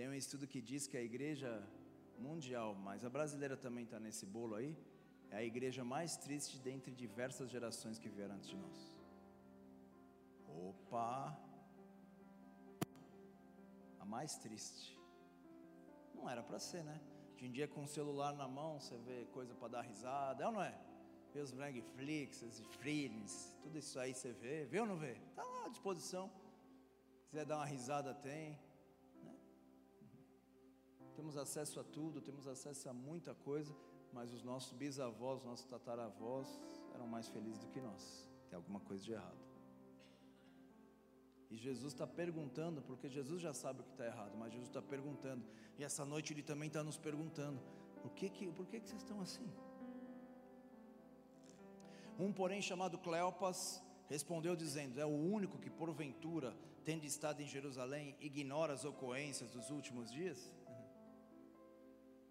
Tem um estudo que diz que a igreja mundial, mas a brasileira também está nesse bolo aí, é a igreja mais triste dentre diversas gerações que vieram antes de nós. Opa! A mais triste. Não era para ser, né? De um dia com o celular na mão, você vê coisa para dar risada, é ou não é? Vê os Netflix, os Freelings, tudo isso aí você vê, vê ou não vê? Está lá à disposição. Se quiser dar uma risada, tem temos acesso a tudo, temos acesso a muita coisa, mas os nossos bisavós, nossos tataravós eram mais felizes do que nós. Tem alguma coisa de errado. E Jesus está perguntando, porque Jesus já sabe o que está errado, mas Jesus está perguntando, e essa noite Ele também está nos perguntando: o que que, por que, que vocês estão assim? Um, porém, chamado Cleopas, respondeu dizendo: É o único que, porventura, tendo estado em Jerusalém, ignora as ocorrências dos últimos dias?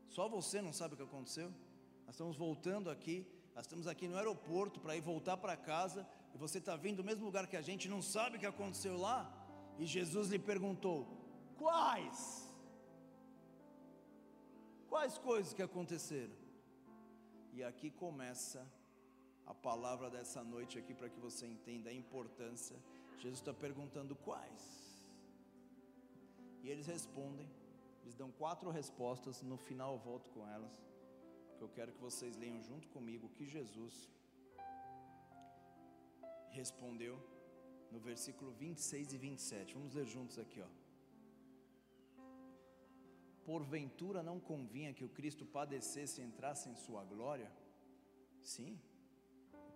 Só você não sabe o que aconteceu? Nós estamos voltando aqui, nós estamos aqui no aeroporto para ir voltar para casa, e você está vindo do mesmo lugar que a gente, não sabe o que aconteceu lá? E Jesus lhe perguntou: Quais? Quais coisas que aconteceram? E aqui começa a palavra dessa noite aqui para que você entenda a importância. Jesus está perguntando quais. E eles respondem eles dão quatro respostas, no final eu volto com elas. Eu quero que vocês leiam junto comigo o que Jesus respondeu no versículo 26 e 27. Vamos ler juntos aqui, ó. Porventura não convinha que o Cristo padecesse e entrasse em sua glória? Sim.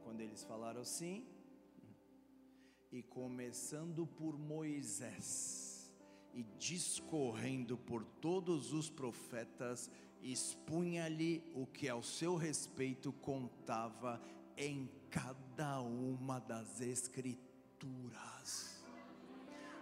Quando eles falaram sim, e começando por Moisés, e discorrendo por todos os profetas, expunha-lhe o que ao seu respeito contava em cada uma das escrituras.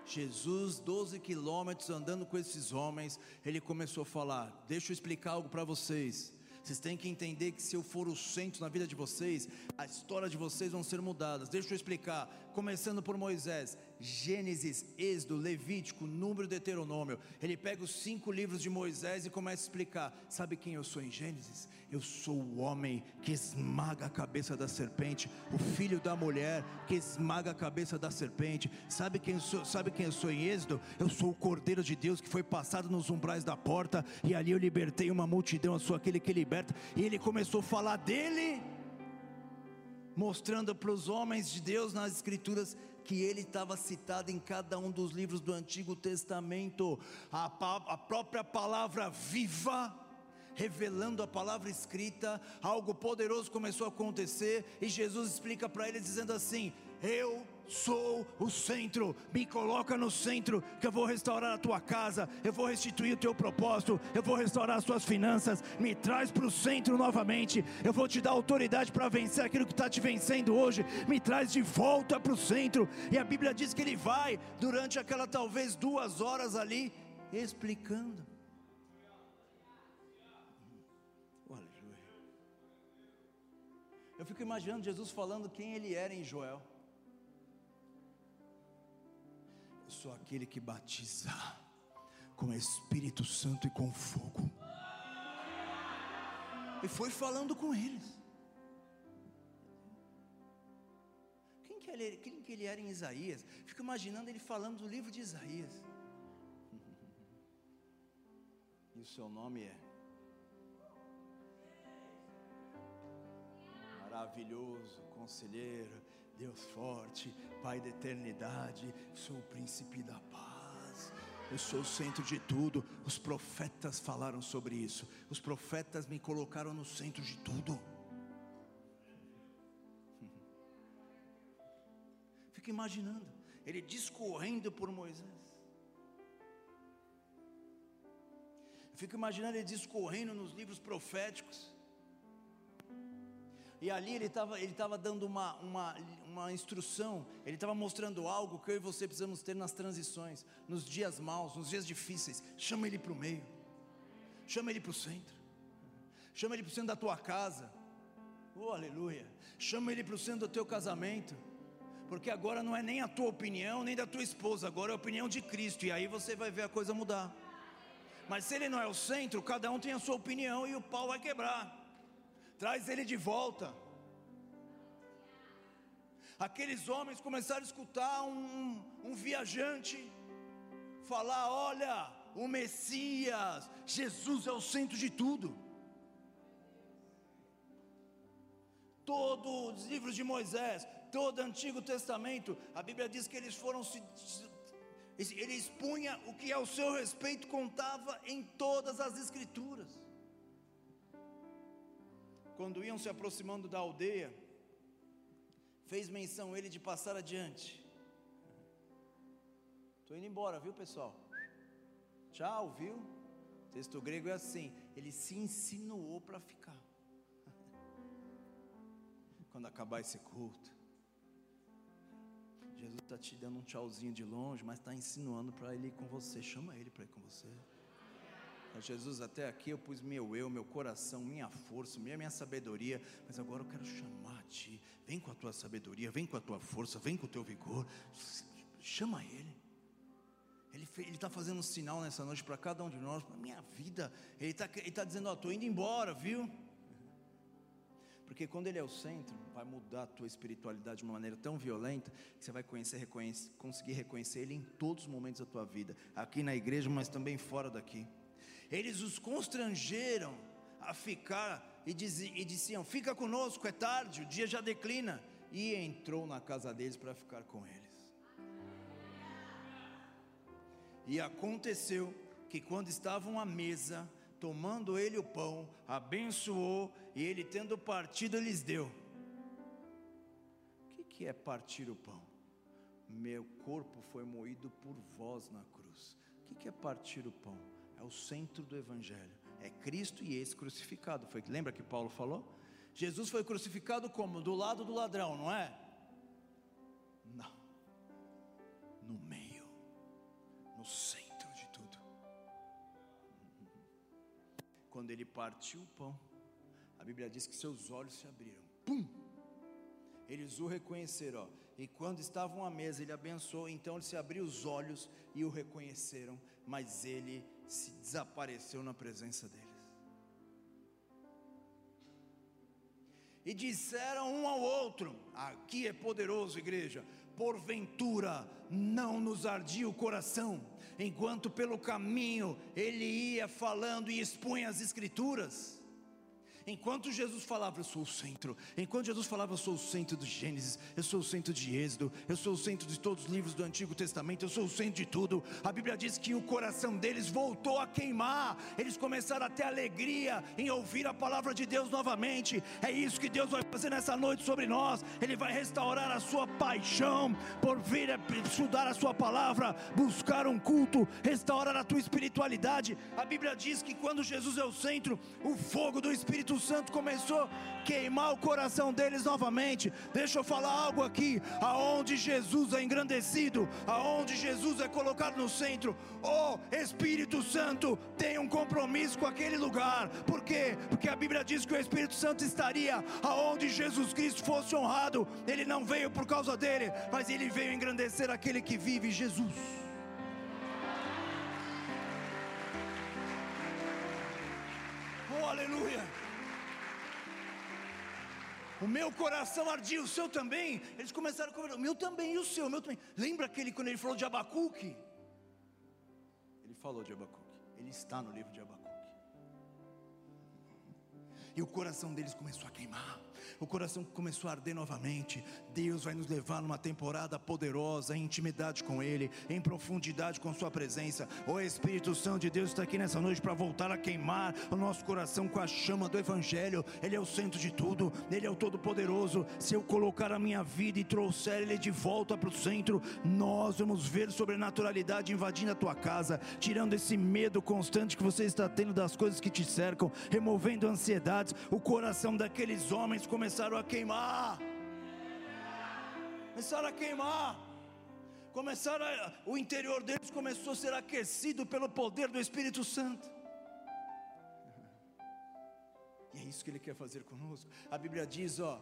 Jesus, 12 quilômetros andando com esses homens, ele começou a falar: Deixa eu explicar algo para vocês. Vocês têm que entender que se eu for o centro na vida de vocês, a história de vocês vão ser mudadas. Deixa eu explicar. Começando por Moisés, Gênesis, Êxodo, Levítico, Número, Deuteronômio. Ele pega os cinco livros de Moisés e começa a explicar. Sabe quem eu sou em Gênesis? Eu sou o homem que esmaga a cabeça da serpente, o filho da mulher que esmaga a cabeça da serpente. Sabe quem sou, sabe quem eu sou em Êxodo? Eu sou o Cordeiro de Deus que foi passado nos umbrais da porta e ali eu libertei uma multidão, eu sou aquele que liberta. E ele começou a falar dele, mostrando para os homens de Deus nas escrituras que ele estava citado em cada um dos livros do Antigo Testamento, a, a própria palavra viva revelando a palavra escrita, algo poderoso começou a acontecer, e Jesus explica para eles dizendo assim: Eu sou o centro, me coloca no centro, que eu vou restaurar a tua casa, eu vou restituir o teu propósito, eu vou restaurar as tuas finanças, me traz para o centro novamente, eu vou te dar autoridade para vencer aquilo que está te vencendo hoje, me traz de volta para o centro, e a Bíblia diz que ele vai, durante aquela talvez duas horas ali, explicando. Aleluia. Eu fico imaginando Jesus falando quem ele era em Joel. Sou aquele que batiza com Espírito Santo e com fogo. E foi falando com eles. Quem que ele, quem que ele era em Isaías? Fico imaginando ele falando do livro de Isaías. E o seu nome é maravilhoso, conselheiro, Deus forte, Pai da eternidade, sou o príncipe da paz. Eu sou o centro de tudo. Os profetas falaram sobre isso. Os profetas me colocaram no centro de tudo. Fica imaginando, ele discorrendo por Moisés. Fico imaginando ele discorrendo nos livros proféticos. E ali ele estava ele tava dando uma, uma, uma instrução, ele estava mostrando algo que eu e você precisamos ter nas transições, nos dias maus, nos dias difíceis. Chama ele para o meio, chama ele para o centro, chama ele para o centro da tua casa, oh aleluia, chama ele para o centro do teu casamento, porque agora não é nem a tua opinião, nem da tua esposa, agora é a opinião de Cristo, e aí você vai ver a coisa mudar. Mas se ele não é o centro, cada um tem a sua opinião e o pau vai quebrar. Traz ele de volta. Aqueles homens começaram a escutar um, um viajante falar: Olha, o Messias, Jesus é o centro de tudo. Todos os livros de Moisés, todo o Antigo Testamento, a Bíblia diz que eles foram se. Ele expunha o que ao seu respeito contava em todas as Escrituras quando iam se aproximando da aldeia, fez menção ele de passar adiante. Estou indo embora, viu pessoal? Tchau, viu? O texto grego é assim: ele se insinuou para ficar. Quando acabar esse culto, Jesus está te dando um tchauzinho de longe, mas está insinuando para ele ir com você. Chama ele para ir com você. Jesus, até aqui eu pus meu eu, meu coração, minha força, minha, minha sabedoria, mas agora eu quero chamar a Ti. Vem com a tua sabedoria, vem com a tua força, vem com o teu vigor. Chama Ele. Ele está fazendo um sinal nessa noite para cada um de nós, para a minha vida. Ele está tá dizendo: Ó, estou indo embora, viu? Porque quando Ele é o centro, vai mudar a tua espiritualidade de uma maneira tão violenta que você vai conhecer, reconhecer, conseguir reconhecer Ele em todos os momentos da tua vida, aqui na igreja, mas também fora daqui. Eles os constrangeram a ficar e, diziam, e diziam: Fica conosco, é tarde, o dia já declina. E entrou na casa deles para ficar com eles. E aconteceu que quando estavam à mesa, tomando ele o pão, abençoou, e ele tendo partido, lhes deu. O que, é partir o pão? Meu corpo foi moído por vós na cruz. O que é partir o pão? É o centro do Evangelho. É Cristo e esse crucificado. Foi, lembra que Paulo falou? Jesus foi crucificado como? Do lado do ladrão, não é? Não. No meio. No centro de tudo. Quando ele partiu o pão, a Bíblia diz que seus olhos se abriram. Pum! Eles o reconheceram, ó. E quando estavam à mesa, ele abençoou, então ele se abriu os olhos e o reconheceram, mas ele se desapareceu na presença deles. E disseram um ao outro: Aqui é poderoso, igreja. Porventura não nos ardia o coração, enquanto pelo caminho ele ia falando e expunha as Escrituras Enquanto Jesus falava, eu sou o centro. Enquanto Jesus falava, eu sou o centro do Gênesis, eu sou o centro de Êxodo, eu sou o centro de todos os livros do Antigo Testamento, eu sou o centro de tudo. A Bíblia diz que o coração deles voltou a queimar. Eles começaram a ter alegria em ouvir a palavra de Deus novamente. É isso que Deus vai fazer nessa noite sobre nós. Ele vai restaurar a sua paixão por vir estudar a sua palavra, buscar um culto, restaurar a tua espiritualidade. A Bíblia diz que quando Jesus é o centro, o fogo do Espírito Santo começou a queimar o coração deles novamente. Deixa eu falar algo aqui: aonde Jesus é engrandecido, aonde Jesus é colocado no centro, o Espírito Santo tem um compromisso com aquele lugar. Por quê? Porque a Bíblia diz que o Espírito Santo estaria aonde Jesus Cristo fosse honrado. Ele não veio por causa dele, mas ele veio engrandecer aquele que vive Jesus. Oh, aleluia! O meu coração ardia, o seu também. Eles começaram a conversar, o meu também, e o seu, o meu também. Lembra aquele quando ele falou de Abacuque? Ele falou de Abacuque. Ele está no livro de Abacuque. E o coração deles começou a queimar o coração começou a arder novamente. Deus vai nos levar numa temporada poderosa, em intimidade com Ele, em profundidade com Sua presença. O Espírito Santo de Deus está aqui nessa noite para voltar a queimar o nosso coração com a chama do Evangelho. Ele é o centro de tudo, Ele é o Todo-Poderoso. Se eu colocar a minha vida e trouxer Ele de volta para o centro, nós vamos ver sobrenaturalidade invadindo a tua casa, tirando esse medo constante que você está tendo das coisas que te cercam, removendo ansiedades. O coração daqueles homens começou começaram a queimar. Começaram a queimar. Começaram a, o interior deles começou a ser aquecido pelo poder do Espírito Santo. E é isso que ele quer fazer conosco. A Bíblia diz, ó,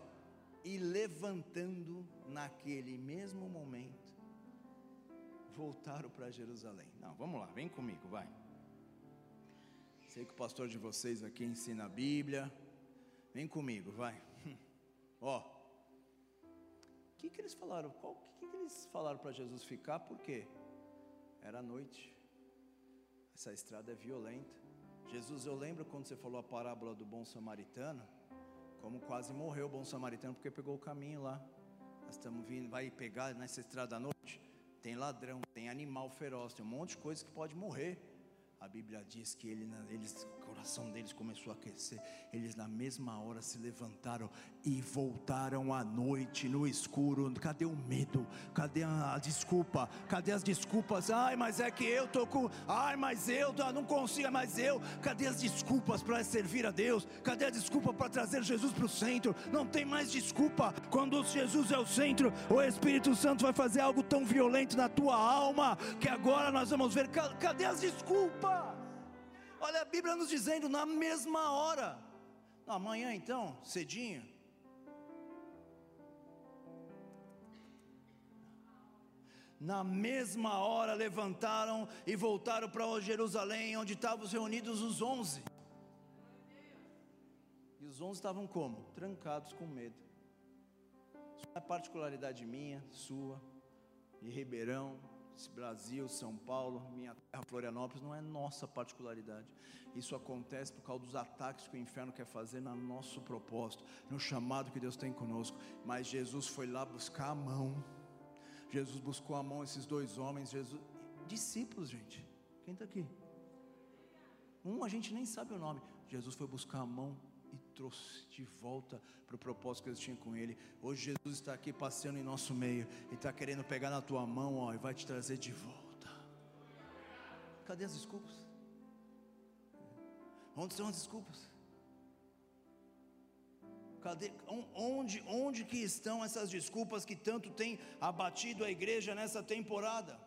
e levantando naquele mesmo momento, voltaram para Jerusalém. Não, vamos lá, vem comigo, vai. Sei que o pastor de vocês aqui ensina a Bíblia. Vem comigo, vai. Ó, o que, que eles falaram? O que, que eles falaram para Jesus ficar? Por quê? Era noite. Essa estrada é violenta. Jesus, eu lembro quando você falou a parábola do bom samaritano, como quase morreu o bom samaritano porque pegou o caminho lá. Nós estamos vindo, vai pegar nessa estrada à noite. Tem ladrão, tem animal feroz, tem um monte de coisa que pode morrer. A Bíblia diz que ele, eles, o coração deles começou a aquecer. Eles na mesma hora se levantaram e voltaram à noite no escuro. Cadê o medo? Cadê a, desculpa? Cadê as desculpas? Ai, mas é que eu tô com. Ai, mas eu não consigo, mas eu. Cadê as desculpas para servir a Deus? Cadê a desculpa para trazer Jesus para o centro? Não tem mais desculpa. Quando Jesus é o centro, o Espírito Santo vai fazer algo tão violento na tua alma que agora nós vamos ver. Cadê as desculpas? Olha a Bíblia nos dizendo na mesma hora. Amanhã então, cedinho. Na mesma hora levantaram e voltaram para Jerusalém, onde estavam reunidos os onze. E os onze estavam como? Trancados com medo. Isso é particularidade minha, sua, de Ribeirão, Brasil, São Paulo, minha terra Florianópolis, não é nossa particularidade. Isso acontece por causa dos ataques que o inferno quer fazer no nosso propósito, no chamado que Deus tem conosco. Mas Jesus foi lá buscar a mão. Jesus buscou a mão esses dois homens, Jesus, discípulos, gente. Quem está aqui? Um a gente nem sabe o nome. Jesus foi buscar a mão e trouxe de volta para o propósito que Deus tinha com ele. Hoje Jesus está aqui passeando em nosso meio e está querendo pegar na tua mão ó, e vai te trazer de volta. Cadê as desculpas? Onde estão as desculpas? Cadê, onde, onde que estão essas desculpas que tanto tem abatido a igreja nessa temporada?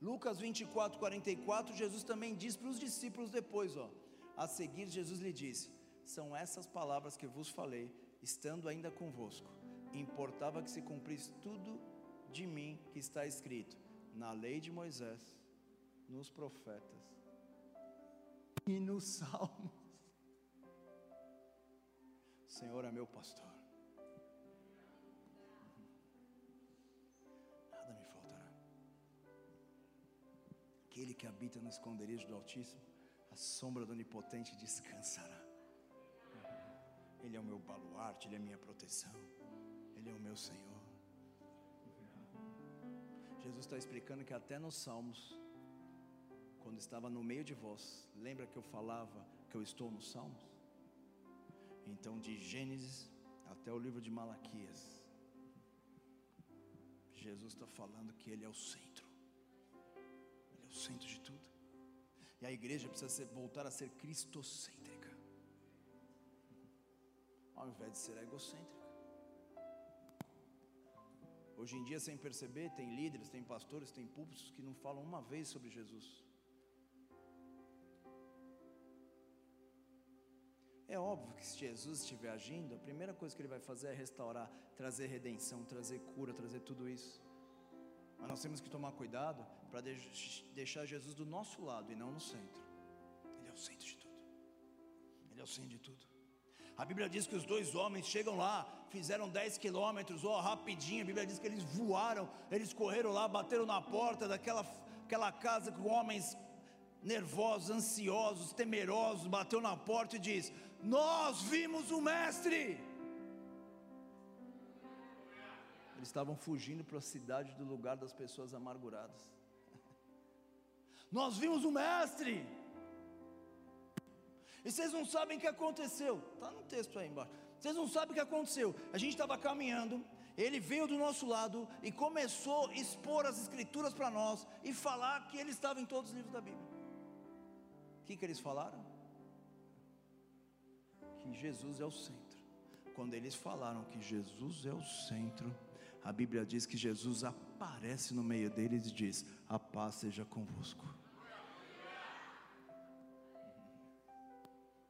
Lucas 24, 44, Jesus também diz para os discípulos depois, ó. A seguir, Jesus lhe disse: São essas palavras que vos falei, estando ainda convosco. Importava que se cumprisse tudo de mim que está escrito na lei de Moisés, nos profetas e nos salmos. Senhor é meu pastor. Nada me faltará. Aquele que habita no esconderijo do Altíssimo a sombra do Onipotente descansará. Ele é o meu baluarte, Ele é a minha proteção, Ele é o meu Senhor. Jesus está explicando que até nos Salmos, quando estava no meio de vós, lembra que eu falava que eu estou nos Salmos? Então, de Gênesis até o livro de Malaquias, Jesus está falando que Ele é o centro, Ele é o centro de tudo. E a igreja precisa ser, voltar a ser cristocêntrica, ao invés de ser egocêntrica. Hoje em dia, sem perceber, tem líderes, tem pastores, tem púlpitos que não falam uma vez sobre Jesus. É óbvio que se Jesus estiver agindo, a primeira coisa que ele vai fazer é restaurar, trazer redenção, trazer cura, trazer tudo isso. Mas nós temos que tomar cuidado para deixar Jesus do nosso lado e não no centro. Ele é o centro de tudo. Ele é o centro de tudo. A Bíblia diz que os dois homens chegam lá, fizeram 10 quilômetros, ó, rapidinho. A Bíblia diz que eles voaram, eles correram lá, bateram na porta daquela aquela casa com homens nervosos, ansiosos, temerosos, bateu na porta e diz: Nós vimos o Mestre. Eles estavam fugindo para a cidade do lugar das pessoas amarguradas. Nós vimos o Mestre. E vocês não sabem o que aconteceu. Está no texto aí embaixo. Vocês não sabem o que aconteceu. A gente estava caminhando. Ele veio do nosso lado e começou a expor as escrituras para nós e falar que ele estava em todos os livros da Bíblia. O que, que eles falaram? Que Jesus é o centro. Quando eles falaram que Jesus é o centro, a Bíblia diz que Jesus aparece no meio deles e diz: A paz seja convosco.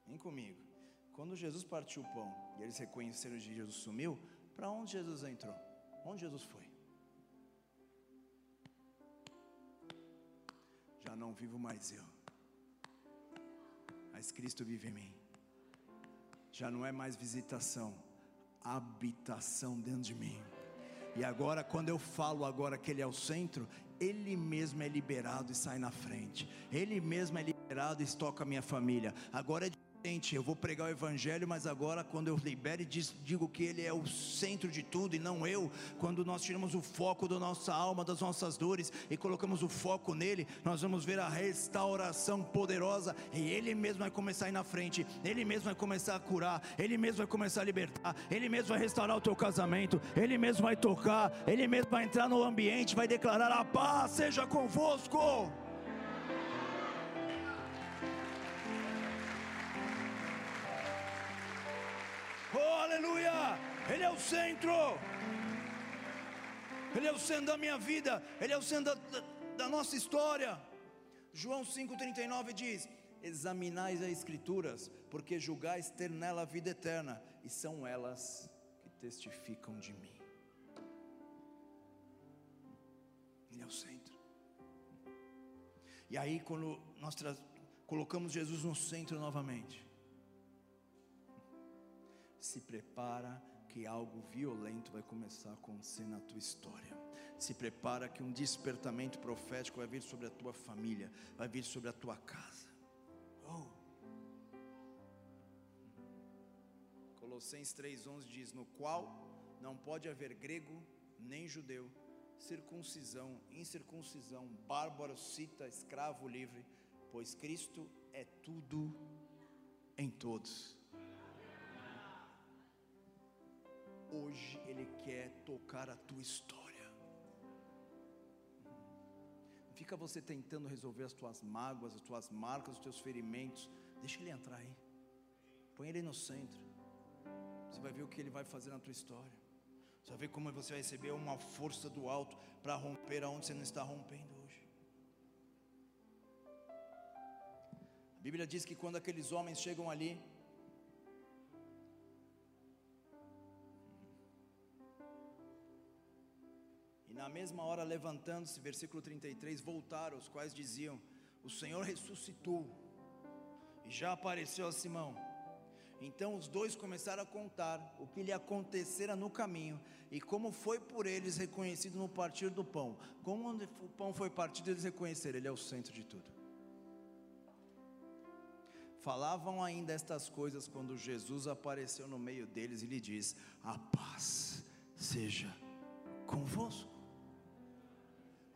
Vem comigo. Quando Jesus partiu o pão e eles reconheceram que Jesus sumiu, para onde Jesus entrou? Onde Jesus foi? Já não vivo mais eu, mas Cristo vive em mim. Já não é mais visitação, habitação dentro de mim. E agora, quando eu falo agora que Ele é o centro, Ele mesmo é liberado e sai na frente. Ele mesmo é liberado e toca a minha família. Agora é eu vou pregar o Evangelho, mas agora, quando eu libero e digo que Ele é o centro de tudo e não eu, quando nós tiramos o foco da nossa alma, das nossas dores e colocamos o foco nele, nós vamos ver a restauração poderosa e Ele mesmo vai começar a ir na frente, Ele mesmo vai começar a curar, Ele mesmo vai começar a libertar, Ele mesmo vai restaurar o teu casamento, Ele mesmo vai tocar, Ele mesmo vai entrar no ambiente, vai declarar: a paz seja convosco. Aleluia! Ele é o centro, Ele é o centro da minha vida, Ele é o centro da, da, nossa história. João 5,39 diz: Examinais as Escrituras, porque julgais ter nela a vida eterna, e são elas que testificam de mim. Ele é o centro. E aí, quando nós colocamos Jesus no centro novamente, se prepara que algo violento vai começar a acontecer na tua história. Se prepara que um despertamento profético vai vir sobre a tua família, vai vir sobre a tua casa. Oh. Colossenses 3:11 diz: "No qual não pode haver grego nem judeu, circuncisão, incircuncisão, bárbaro, cita, escravo, livre, pois Cristo é tudo em todos." Hoje Ele quer tocar a tua história. Não fica você tentando resolver as tuas mágoas, as tuas marcas, os teus ferimentos. Deixa Ele entrar aí. Põe Ele no centro. Você vai ver o que Ele vai fazer na tua história. Você vai ver como você vai receber uma força do alto para romper aonde você não está rompendo hoje. A Bíblia diz que quando aqueles homens chegam ali, na mesma hora levantando-se, versículo 33, voltaram, os quais diziam: O Senhor ressuscitou e já apareceu a Simão. Então os dois começaram a contar o que lhe acontecera no caminho e como foi por eles reconhecido no partir do pão. Como o pão foi partido, eles reconheceram, ele é o centro de tudo. Falavam ainda estas coisas quando Jesus apareceu no meio deles e lhe diz: A paz seja convosco.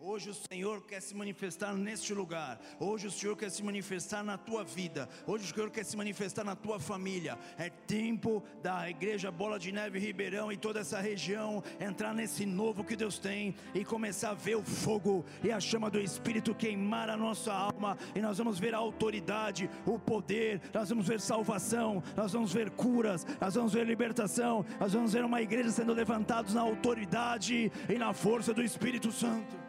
Hoje o Senhor quer se manifestar neste lugar. Hoje o Senhor quer se manifestar na tua vida. Hoje o Senhor quer se manifestar na tua família. É tempo da igreja Bola de Neve Ribeirão e toda essa região entrar nesse novo que Deus tem e começar a ver o fogo e a chama do Espírito queimar a nossa alma. E nós vamos ver a autoridade, o poder, nós vamos ver salvação, nós vamos ver curas, nós vamos ver libertação, nós vamos ver uma igreja sendo levantados na autoridade e na força do Espírito Santo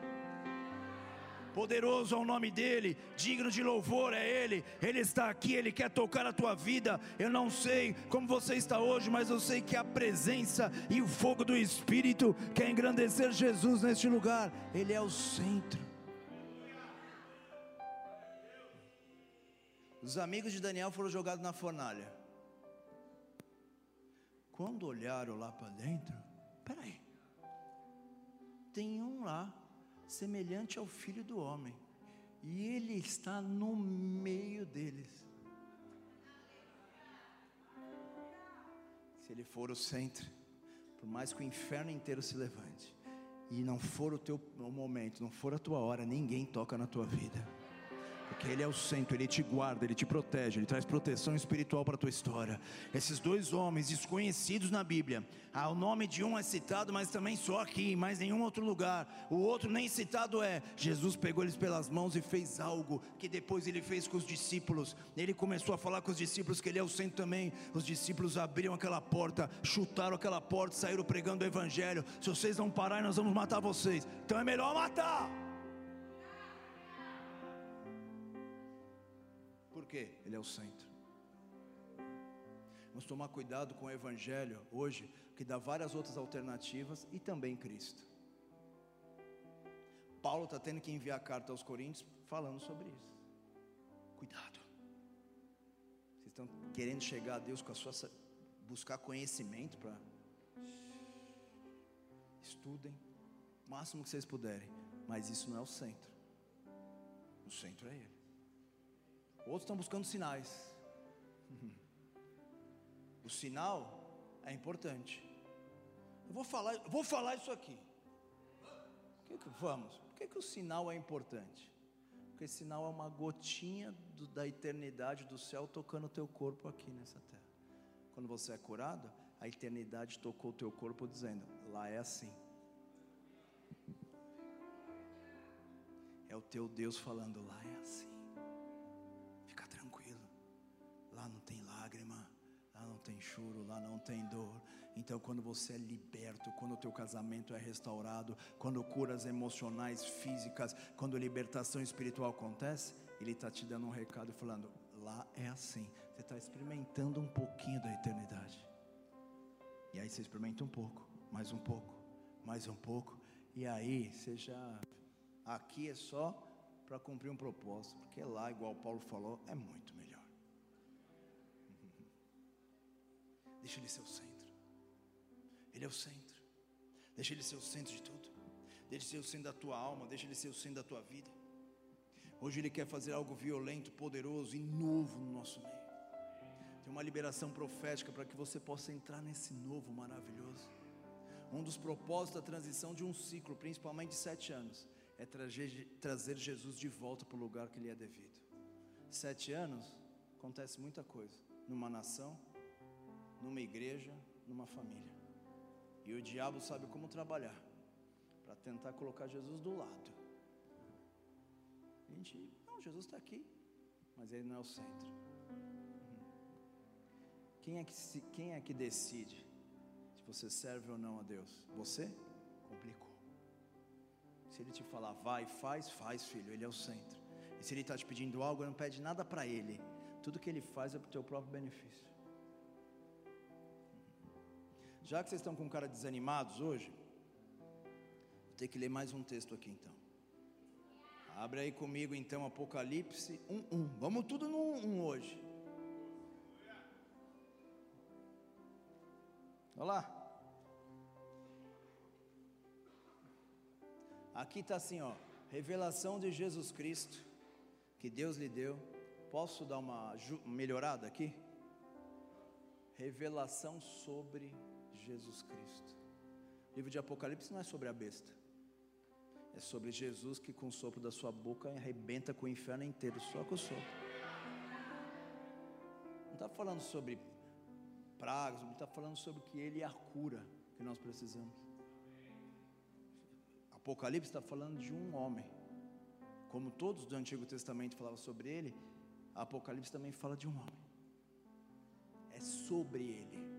poderoso é o nome dEle, digno de louvor é Ele, Ele está aqui, Ele quer tocar a tua vida. Eu não sei como você está hoje, mas eu sei que a presença e o fogo do Espírito quer engrandecer Jesus neste lugar, Ele é o centro. Os amigos de Daniel foram jogados na fornalha. Quando olharam lá para dentro, peraí, tem um lá semelhante ao filho do homem, e ele está no meio deles. Se ele for o centro, por mais que o inferno inteiro se levante, e não for o teu momento, não for a tua hora, ninguém toca na tua vida porque Ele é o centro, Ele te guarda, Ele te protege, Ele traz proteção espiritual para a tua história. Esses dois homens desconhecidos na Bíblia, ah, o nome de um é citado, mas também só aqui, mais nenhum outro lugar. O outro nem citado é. Jesus pegou eles pelas mãos e fez algo que depois ele fez com os discípulos. Ele começou a falar com os discípulos que Ele é o centro também. Os discípulos abriram aquela porta, chutaram aquela porta, saíram pregando o Evangelho. Se vocês não pararem, nós vamos matar vocês. Então é melhor matar. Quê? Ele é o centro. Vamos tomar cuidado com o Evangelho hoje, que dá várias outras alternativas e também Cristo. Paulo está tendo que enviar carta aos Coríntios falando sobre isso. Cuidado. Vocês estão querendo chegar a Deus com a sua buscar conhecimento para estudem o máximo que vocês puderem, mas isso não é o centro. O centro é ele. Outros estão buscando sinais. O sinal é importante. Eu vou falar, vou falar isso aqui. Que que, vamos. Por que, que o sinal é importante? Porque sinal é uma gotinha do, da eternidade do céu tocando o teu corpo aqui nessa terra. Quando você é curado, a eternidade tocou o teu corpo dizendo: lá é assim. É o teu Deus falando: lá é assim. Lá não tem lágrima, lá não tem choro, lá não tem dor. Então, quando você é liberto, quando o teu casamento é restaurado, quando curas emocionais, físicas, quando libertação espiritual acontece, Ele está te dando um recado falando: lá é assim. Você está experimentando um pouquinho da eternidade. E aí você experimenta um pouco, mais um pouco, mais um pouco. E aí você já. Aqui é só para cumprir um propósito, porque lá, igual Paulo falou, é muito melhor. Deixa Ele ser o centro. Ele é o centro. Deixa Ele ser o centro de tudo. Deixa Ele ser o centro da tua alma. Deixa Ele ser o centro da tua vida. Hoje Ele quer fazer algo violento, poderoso e novo no nosso meio. Tem uma liberação profética para que você possa entrar nesse novo maravilhoso. Um dos propósitos da transição de um ciclo, principalmente de sete anos, é trazer, Jesus de volta para o lugar que lhe é devido. Sete anos, acontece muita coisa numa nação, numa igreja, numa família. E o diabo sabe como trabalhar para tentar colocar Jesus do lado. A gente, não, Jesus está aqui, mas ele não é o centro. Quem é, que se, quem é que decide se você serve ou não a Deus? Você? Complicou. Se ele te falar, vai, faz, faz, filho, ele é o centro. E se ele está te pedindo algo, não pede nada para ele. Tudo que ele faz é para o teu próprio benefício. Já que vocês estão com cara desanimados hoje, vou ter que ler mais um texto aqui então. Abre aí comigo então Apocalipse 1:1. Vamos tudo no 1 hoje. Olha lá. Aqui está assim, ó. Revelação de Jesus Cristo que Deus lhe deu Posso dar uma melhorada aqui? Revelação sobre Jesus Cristo. O livro de Apocalipse não é sobre a besta. É sobre Jesus que com o sopro da sua boca arrebenta com o inferno inteiro, só com o sopro. Não está falando sobre pragas, não está falando sobre que Ele é a cura que nós precisamos. Apocalipse está falando de um homem. Como todos do Antigo Testamento falavam sobre ele, Apocalipse também fala de um homem. É sobre ele.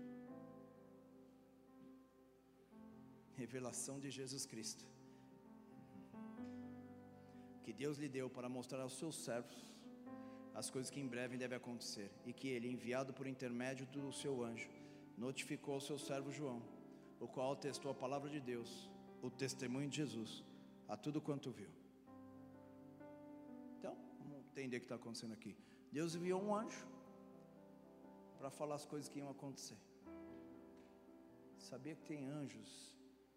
Revelação de Jesus Cristo. Que Deus lhe deu para mostrar aos seus servos as coisas que em breve devem acontecer. E que ele, enviado por intermédio do seu anjo, notificou ao seu servo João, o qual testou a palavra de Deus, o testemunho de Jesus, a tudo quanto viu. Então, vamos entender o que está acontecendo aqui. Deus enviou um anjo para falar as coisas que iam acontecer. Sabia que tem anjos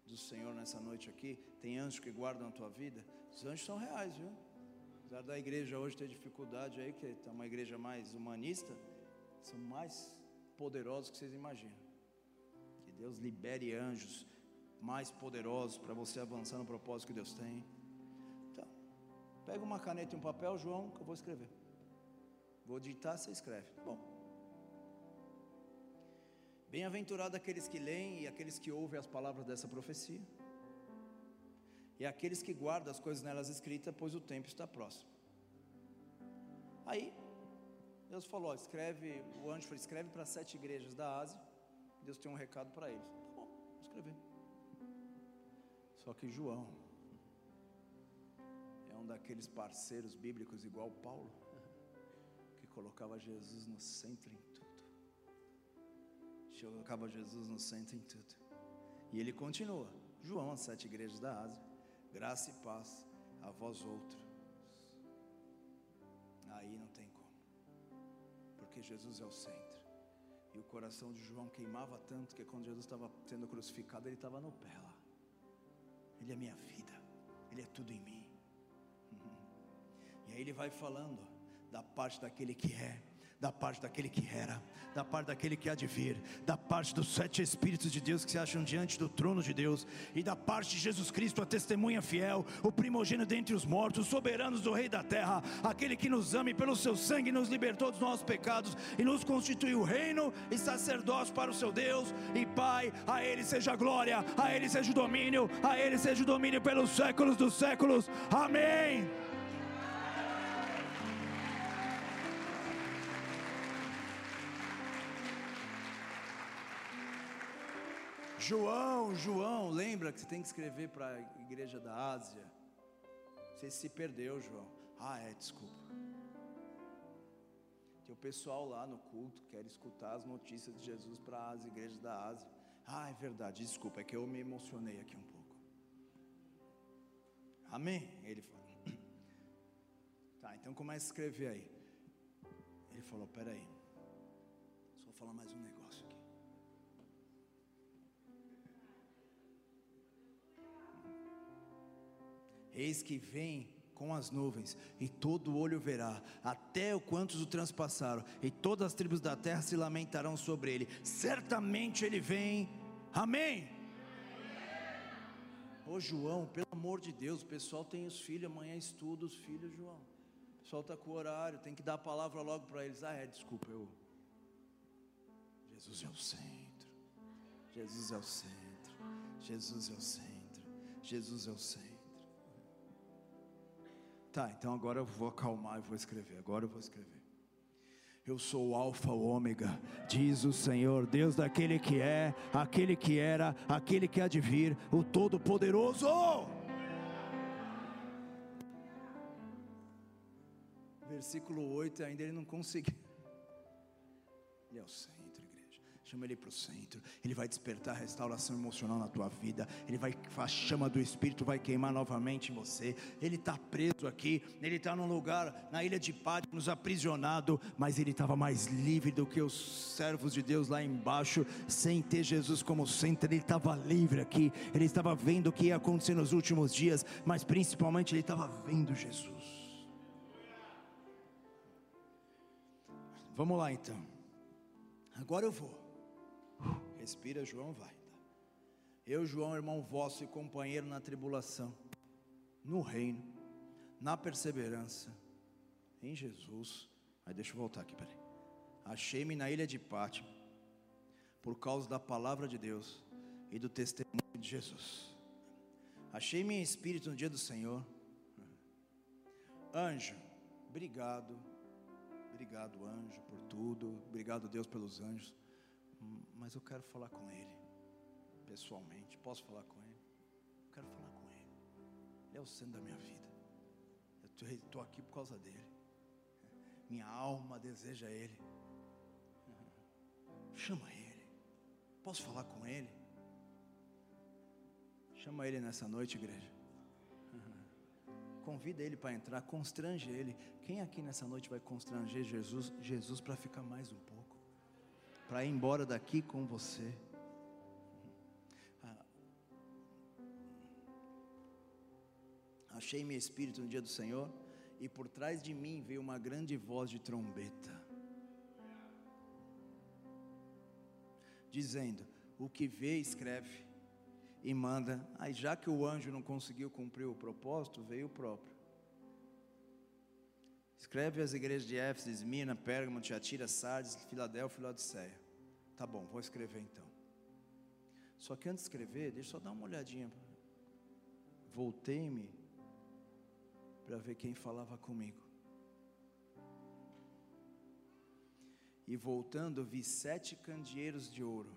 do Senhor nessa noite aqui? Tem anjos que guardam a tua vida? Os anjos são reais, viu? Apesar da igreja hoje ter dificuldade aí, que é uma igreja mais humanista, são mais poderosos que vocês imaginam. Que Deus libere anjos mais poderosos para você avançar no propósito que Deus tem. Então, pega uma caneta e um papel, João, que eu vou escrever. Vou digitar, você escreve. Bom. Bem-aventurado aqueles que leem e aqueles que ouvem as palavras dessa profecia. E aqueles que guardam as coisas nelas escritas, pois o tempo está próximo. Aí, Deus falou: escreve, o anjo falou: escreve para sete igrejas da Ásia. Deus tem um recado para eles. Tá bom, vou escrever. Só que João é um daqueles parceiros bíblicos igual Paulo colocava Jesus no centro em tudo. Colocava Jesus no centro em tudo. E ele continua. João, as sete igrejas da Ásia, graça e paz a vós outros. Aí não tem como. Porque Jesus é o centro. E o coração de João queimava tanto que quando Jesus estava sendo crucificado, ele estava no pé lá. Ele é minha vida. Ele é tudo em mim. E aí ele vai falando da parte daquele que é, da parte daquele que era, da parte daquele que há de vir, da parte dos sete Espíritos de Deus que se acham diante do trono de Deus, e da parte de Jesus Cristo, a testemunha fiel, o primogênito dentre os mortos, os soberanos do Rei da terra, aquele que nos ama e pelo seu sangue nos libertou dos nossos pecados e nos constituiu reino e sacerdócio para o seu Deus e Pai, a Ele seja a glória, a Ele seja o domínio, a Ele seja o domínio pelos séculos dos séculos, amém. João, João, lembra que você tem que escrever para a igreja da Ásia? Você se perdeu, João. Ah, é, desculpa. Tem o pessoal lá no culto quer escutar as notícias de Jesus para as igrejas da Ásia. Ah, é verdade, desculpa, é que eu me emocionei aqui um pouco. Amém? Ele falou. Tá, então começa a escrever aí. Ele falou: peraí, só vou falar mais um negócio. Eis que vem com as nuvens, e todo olho verá, até o quantos o transpassaram, e todas as tribos da terra se lamentarão sobre ele. Certamente ele vem. Amém. Ô João, pelo amor de Deus, o pessoal tem os filhos, amanhã estuda os filhos, João. O pessoal está com o horário, tem que dar a palavra logo para eles. Ah, é, desculpa, eu. Jesus é o centro. Jesus é o centro. Jesus é o centro. Jesus é o centro. Tá, então agora eu vou acalmar e vou escrever. Agora eu vou escrever. Eu sou o Alfa, o Ômega, diz o Senhor, Deus daquele que é, aquele que era, aquele que há de vir, o Todo-Poderoso. Versículo 8, ainda ele não conseguiu. E é o Senhor. Chama ele para o centro. Ele vai despertar restauração emocional na tua vida. Ele vai, a chama do Espírito vai queimar novamente em você. Ele está preso aqui. Ele está num lugar na ilha de Patmos, aprisionado. Mas ele estava mais livre do que os servos de Deus lá embaixo, sem ter Jesus como centro. Ele estava livre aqui. Ele estava vendo o que ia acontecer nos últimos dias. Mas principalmente ele estava vendo Jesus. Vamos lá então. Agora eu vou. Respira, João, vai. Eu, João, irmão vosso e companheiro na tribulação, no reino, na perseverança, em Jesus. Aí deixa eu voltar aqui, peraí. Achei-me na ilha de Pátio, por causa da palavra de Deus e do testemunho de Jesus. Achei-me em espírito no dia do Senhor. Anjo, obrigado, obrigado, anjo, por tudo, obrigado, Deus, pelos anjos. Mas eu quero falar com Ele pessoalmente. Posso falar com Ele? Eu quero falar com Ele. Ele é o centro da minha vida. Eu estou aqui por causa dele. Minha alma deseja Ele. Chama Ele. Posso falar com Ele? Chama Ele nessa noite, igreja. Convida Ele para entrar, constrange Ele. Quem aqui nessa noite vai constranger Jesus, Jesus para ficar mais um pouco? Para ir embora daqui com você. achei meu espírito no dia do Senhor, e por trás de mim veio uma grande voz de trombeta, dizendo: O que vê, escreve e manda. Aí, já que o anjo não conseguiu cumprir o propósito, veio o próprio. Escreve as igrejas de Éfeso, Esmina, Pérgamo, Tiatira, Sardes, Filadélfia e Laodiceia. Tá bom, vou escrever então. Só que antes de escrever, deixa eu só dar uma olhadinha. Voltei-me para ver quem falava comigo. E voltando, vi sete candeeiros de ouro.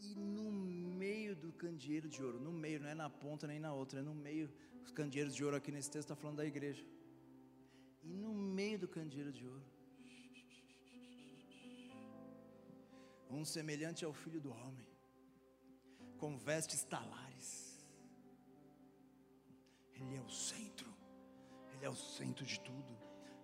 E no meio do candeeiro de ouro, no meio, não é na ponta nem na outra, é no meio. Os candeeiros de ouro aqui nesse texto está falando da igreja. E no meio do candeeiro de ouro, um semelhante ao filho do homem, com vestes talares ele é o centro, Ele é o centro de tudo.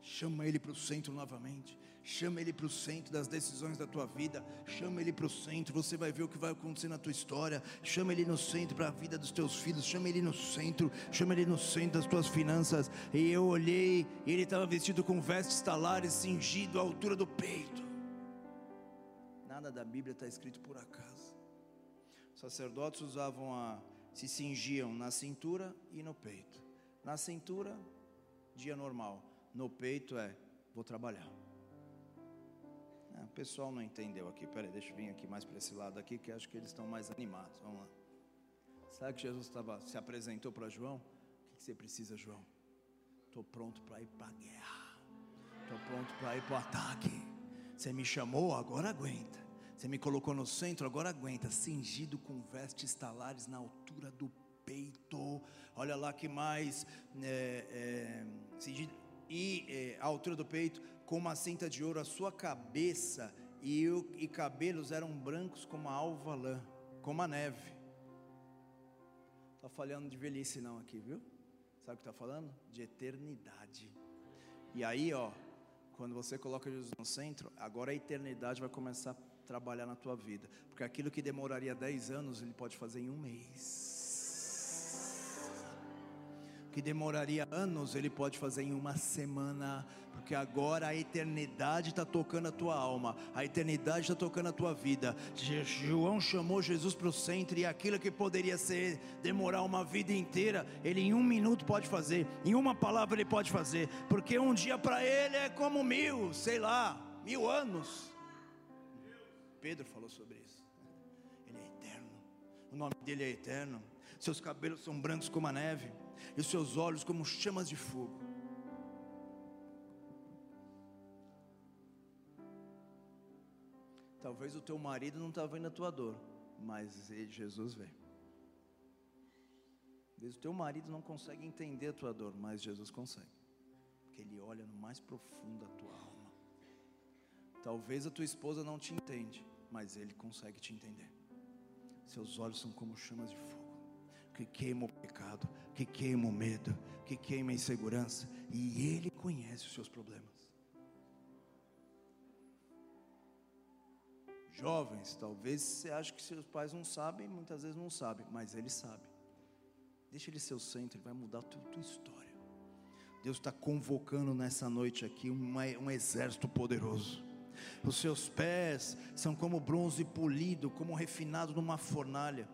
Chama Ele para o centro novamente. Chama Ele para o centro das decisões da tua vida. Chama Ele para o centro. Você vai ver o que vai acontecer na tua história. Chama Ele no centro para a vida dos teus filhos. Chama Ele no centro. Chama Ele no centro das tuas finanças. E eu olhei. E ele estava vestido com vestes talares, cingido à altura do peito. Nada da Bíblia está escrito por acaso. Os sacerdotes usavam a se cingiam na cintura e no peito. Na cintura, dia normal. No peito é, vou trabalhar. É, o pessoal não entendeu aqui. Peraí, deixa eu vir aqui mais para esse lado aqui, que acho que eles estão mais animados. Vamos lá. Sabe que Jesus tava, se apresentou para João? O que você precisa, João? Estou pronto para ir para a guerra. Estou pronto para ir para o ataque. Você me chamou, agora aguenta. Você me colocou no centro, agora aguenta, cingido com vestes talares na altura do peito. Olha lá que mais, é, é, cingido, e é, a altura do peito, com uma cinta de ouro, a sua cabeça e, e cabelos eram brancos como a alva lã, como a neve. Está falando de velhice não aqui, viu? Sabe o que está falando? De eternidade. E aí, ó, quando você coloca Jesus no centro, agora a eternidade vai começar a trabalhar na tua vida, porque aquilo que demoraria 10 anos, ele pode fazer em um mês. Que demoraria anos, ele pode fazer em uma semana, porque agora a eternidade está tocando a tua alma, a eternidade está tocando a tua vida. João chamou Jesus para o centro, e aquilo que poderia ser demorar uma vida inteira, ele em um minuto pode fazer, em uma palavra ele pode fazer, porque um dia para ele é como mil, sei lá, mil anos. Pedro falou sobre isso. Ele é eterno. O nome dele é eterno. Seus cabelos são brancos como a neve, e os seus olhos como chamas de fogo. Talvez o teu marido não está vendo a tua dor, mas Jesus vê. Talvez o teu marido não consegue entender a tua dor, mas Jesus consegue. Porque ele olha no mais profundo da tua alma. Talvez a tua esposa não te entende, mas Ele consegue te entender. Seus olhos são como chamas de fogo, que queimam o pecado, que queimam o medo, que queimam a insegurança, e Ele conhece os seus problemas. Jovens, talvez você ache que seus pais não sabem, muitas vezes não sabem, mas Ele sabe. Deixa Ele ser o centro, Ele vai mudar a tua, história. Deus está convocando nessa noite aqui um exército poderoso. Os seus pés são como bronze polido, como refinado numa fornalha,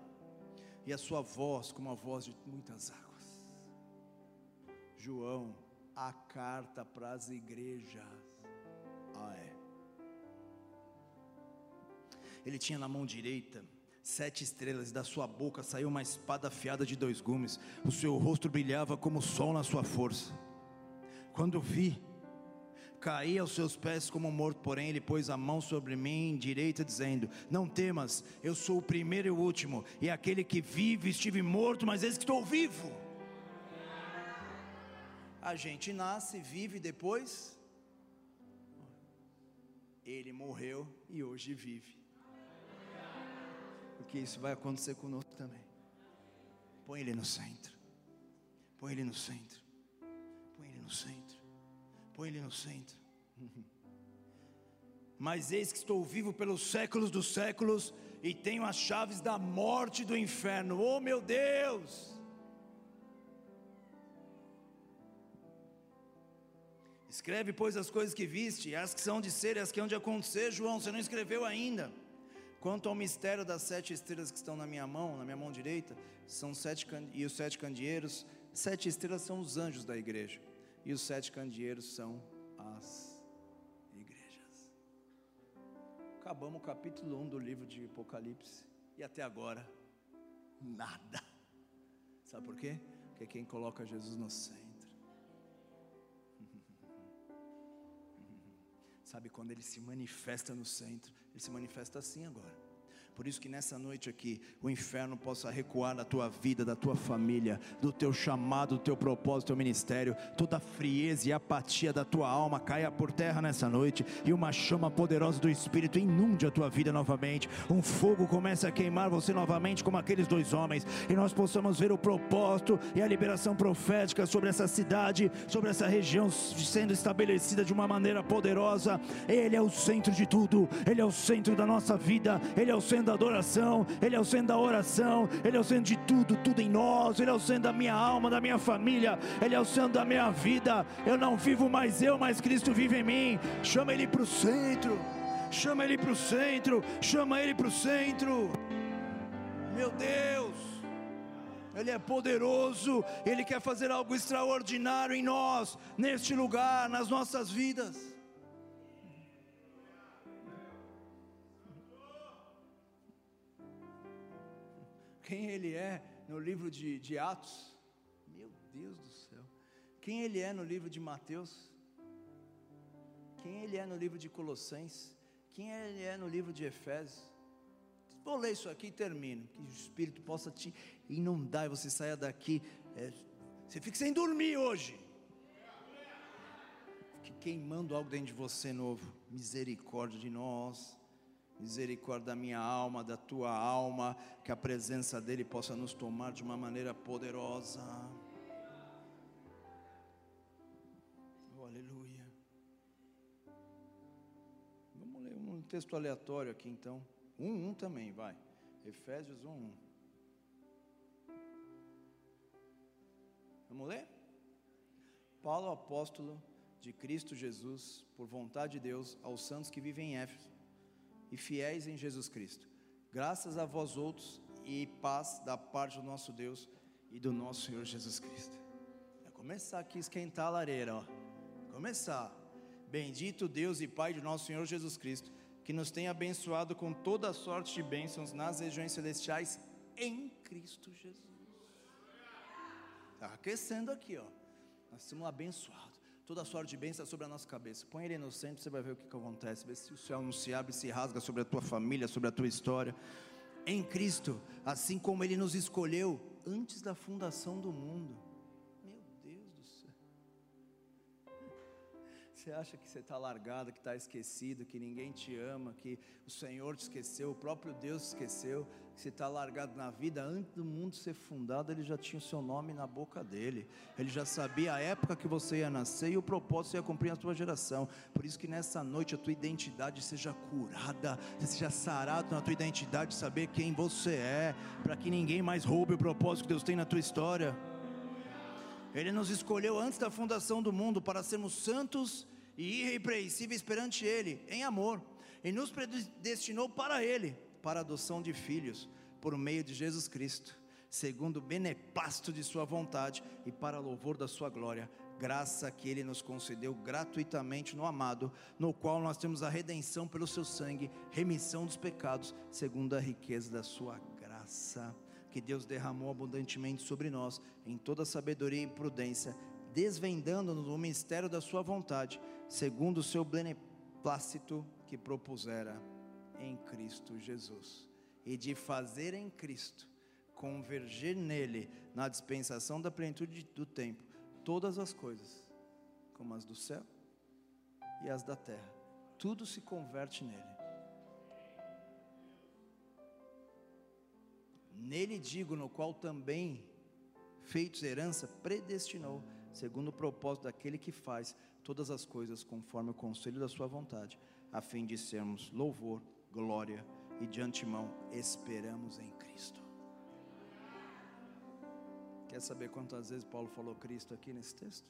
e a sua voz como a voz de muitas águas. João, a carta para as igrejas. Ah, é. Ele tinha na mão direita sete estrelas, e da sua boca saiu uma espada afiada de dois gumes. O seu rosto brilhava como o sol na sua força. Quando vi, caí aos seus pés como morto, porém ele pôs a mão sobre mim direita, dizendo: Não temas, eu sou o primeiro e o último, e aquele que vive, estive morto, mas eis que estou vivo. A gente nasce, vive depois. Ele morreu e hoje vive. Porque isso vai acontecer conosco também. Põe ele no centro. Põe ele no centro. Põe ele no centro. Põe ele no centro. Mas eis que estou vivo pelos séculos dos séculos e tenho as chaves da morte e do inferno. Oh meu Deus! Escreve, pois, as coisas que viste, as que são de ser e as que hão de acontecer, João, você não escreveu ainda. Quanto ao mistério das sete estrelas que estão na minha mão, na minha mão direita, são sete e os sete candeeiros, sete estrelas são os anjos da igreja, e os sete candeeiros são as igrejas. Acabamos o capítulo 1 do livro de Apocalipse, e até agora, nada. Sabe por quê? Porque quem coloca Jesus no centro. Sabe quando ele se manifesta no centro? Ele se manifesta assim agora. Por isso que nessa noite aqui, o inferno possa recuar na tua vida, da tua família, do teu chamado, do teu propósito, do teu ministério. Toda frieza e apatia da tua alma caia por terra nessa noite e uma chama poderosa do Espírito inunde a tua vida novamente. Um fogo comece a queimar você novamente, como aqueles dois homens, e nós possamos ver o propósito e a liberação profética sobre essa cidade, sobre essa região sendo estabelecida de uma maneira poderosa. Ele é o centro de tudo, ele é o centro da nossa vida, ele é o centro da adoração, Ele é o centro da oração, Ele é o centro de tudo, tudo em nós, Ele é o centro da minha alma, da minha família, Ele é o centro da minha vida. Eu não vivo mais eu, mas Cristo vive em mim. Chama Ele para o centro, chama Ele para o centro, chama Ele para o centro. Meu Deus. Ele é poderoso, Ele quer fazer algo extraordinário em nós, neste lugar, nas nossas vidas. Quem ele é no livro de, de Atos. Meu Deus do céu. Quem ele é no livro de Mateus. Quem ele é no livro de Colossenses. Quem ele é no livro de Efésios. Vou ler isso aqui e termino. Que o Espírito possa te inundar e você saia daqui. É, você fique sem dormir hoje. Fique queimando algo dentro de você novo. Misericórdia de nós misericórdia da minha alma, da tua alma, que a presença dEle possa nos tomar de uma maneira poderosa. Oh, aleluia. Vamos ler um texto aleatório aqui então. Um, um também, vai. Efésios 1, 1. Vamos ler? Paulo, apóstolo de Cristo Jesus, por vontade de Deus, aos santos que vivem em Éfeso e fiéis em Jesus Cristo. Graças a vós outros e paz da parte do nosso Deus e do nosso Senhor Jesus Cristo. Vai começar aqui a esquentar a lareira, ó. Começar. Bendito Deus e Pai de nosso Senhor Jesus Cristo, que nos tem abençoado com toda sorte de bênçãos nas regiões celestiais em Cristo Jesus. Está aquecendo aqui, ó. Nós somos abençoados toda sorte de bênção sobre a nossa cabeça. Põe ele no centro, você vai ver o que, que acontece. Vê se o céu não se abre, se rasga sobre a tua família, sobre a tua história. Em Cristo, assim como Ele nos escolheu antes da fundação do mundo Você acha que você está largado, que está esquecido, que ninguém te ama, que o Senhor te esqueceu, o próprio Deus te esqueceu, que você está largado na vida, antes do mundo ser fundado, Ele já tinha o seu nome na boca dele, Ele já sabia a época que você ia nascer e o propósito ia cumprir na tua geração. Por isso que nessa noite a tua identidade seja curada, seja sarado na tua identidade, saber quem você é, para que ninguém mais roube o propósito que Deus tem na tua história. Ele nos escolheu antes da fundação do mundo para sermos santos e irrepreensíveis perante Ele, em amor, e nos predestinou para Ele, para a adoção de filhos, por meio de Jesus Cristo, segundo o beneplácito de Sua vontade e para louvor da Sua glória, graça que Ele nos concedeu gratuitamente no amado, no qual nós temos a redenção pelo Seu sangue, remissão dos pecados, segundo a riqueza da Sua graça que Deus derramou abundantemente sobre nós, em toda sabedoria e prudência, desvendando-nos o mistério da Sua vontade, segundo o seu beneplácito que propusera em Cristo Jesus, e de fazer em Cristo, convergir nele, na dispensação da plenitude do tempo, todas as coisas, como as do céu e as da terra, tudo se converte nele. Nele digo, no qual também, feitos herança, predestinou, segundo o propósito daquele que faz todas as coisas conforme o conselho da sua vontade, a fim de sermos louvor, glória e de antemão esperamos em Cristo. Quer saber quantas vezes Paulo falou Cristo aqui nesse texto?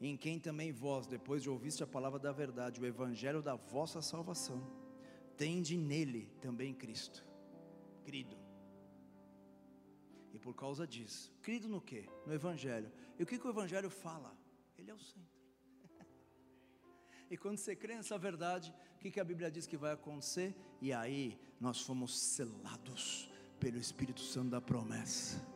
Em quem também vós, depois de ouviste a palavra da verdade, o evangelho da vossa salvação, tende nele também Cristo crido. E por causa disso, crido no que? No Evangelho. E o que, que o Evangelho fala? Ele é o centro. e quando você crê nessa verdade, que, que a Bíblia diz que vai acontecer? E aí nós fomos selados pelo Espírito Santo da promessa,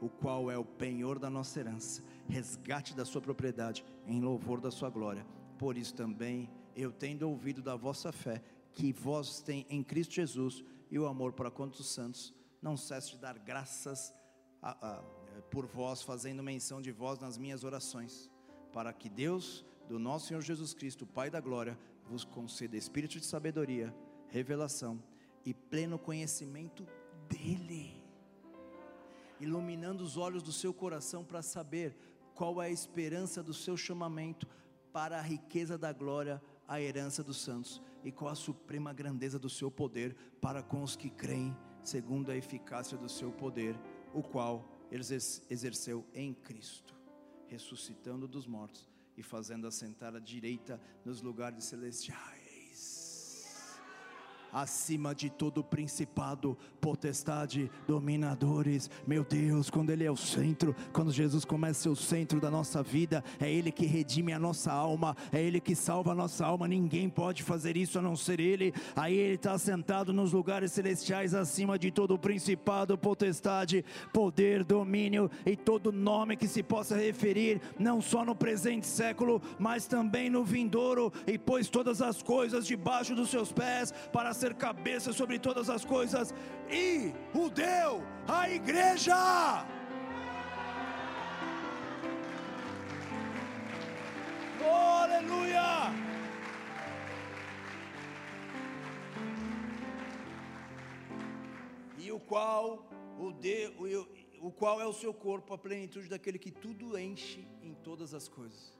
o qual é o penhor da nossa herança, resgate da sua propriedade, em louvor da sua glória. Por isso também eu tendo ouvido da vossa fé, que vós tem em Cristo Jesus, e o amor para com os santos, não cesse de dar graças a, a, por vós, fazendo menção de vós nas minhas orações, para que Deus, do nosso Senhor Jesus Cristo, Pai da glória, vos conceda espírito de sabedoria, revelação e pleno conhecimento dEle, iluminando os olhos do seu coração para saber qual é a esperança do seu chamamento para a riqueza da glória, a herança dos santos e qual a suprema grandeza do seu poder para com os que creem, segundo a eficácia do seu poder, o qual exerceu em Cristo, ressuscitando dos mortos e fazendo assentar à direita nos lugares celestiais acima de todo principado, potestade, dominadores. Meu Deus, quando Ele é o centro, quando Jesus começa a ser o centro da nossa vida, é Ele que redime a nossa alma, é Ele que salva a nossa alma. Ninguém pode fazer isso a não ser Ele. Aí Ele está sentado nos lugares celestiais, acima de todo principado, potestade, poder, domínio e todo nome que se possa referir, não só no presente século, mas também no vindouro, e pôs todas as coisas debaixo dos seus pés para ser cabeça sobre todas as coisas e o deu à igreja. Oh, aleluia! E o qual o, de, o, o qual é o seu corpo, a plenitude daquele que tudo enche em todas as coisas.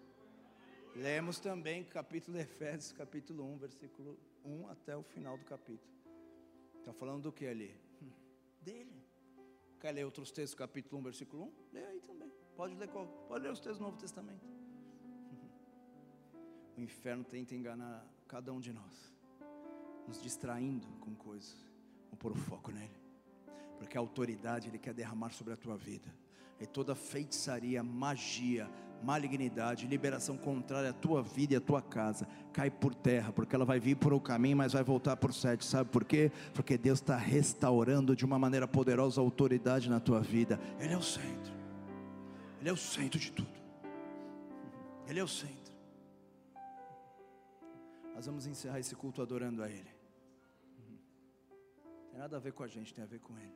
Lemos também capítulo de Efésios, capítulo 1, versículo 1 até o final do capítulo. Está falando do que ali? Hum, dele. Quer ler outros textos, capítulo 1, versículo 1? Lê aí também. Pode ler, qual, pode ler os textos do Novo Testamento. O inferno tenta enganar cada um de nós, nos distraindo com coisas. Vamos pôr o foco nele, porque a autoridade ele quer derramar sobre a tua vida, e toda feitiçaria, magia, malignidade, liberação contrária à tua vida e à tua casa, cai por terra, porque ela vai vir por um caminho, mas vai voltar por sete. Sabe por quê? Porque Deus está restaurando de uma maneira poderosa a autoridade na tua vida. Ele é o centro, Ele é o centro de tudo, Ele é o centro. Nós vamos encerrar esse culto adorando a Ele. Tem nada a ver com a gente, tem a ver com Ele.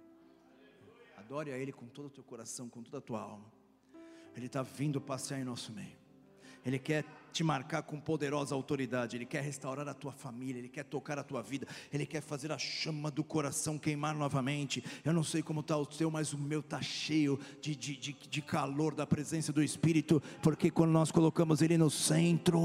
Adore a Ele com todo o teu coração, com toda a tua alma. Ele está vindo passear em nosso meio. Ele quer te marcar com poderosa autoridade, Ele quer restaurar a tua família, Ele quer tocar a tua vida, Ele quer fazer a chama do coração queimar novamente. Eu não sei como está o teu, mas o meu está cheio de, de, de, de calor da presença do Espírito, porque quando nós colocamos Ele no centro,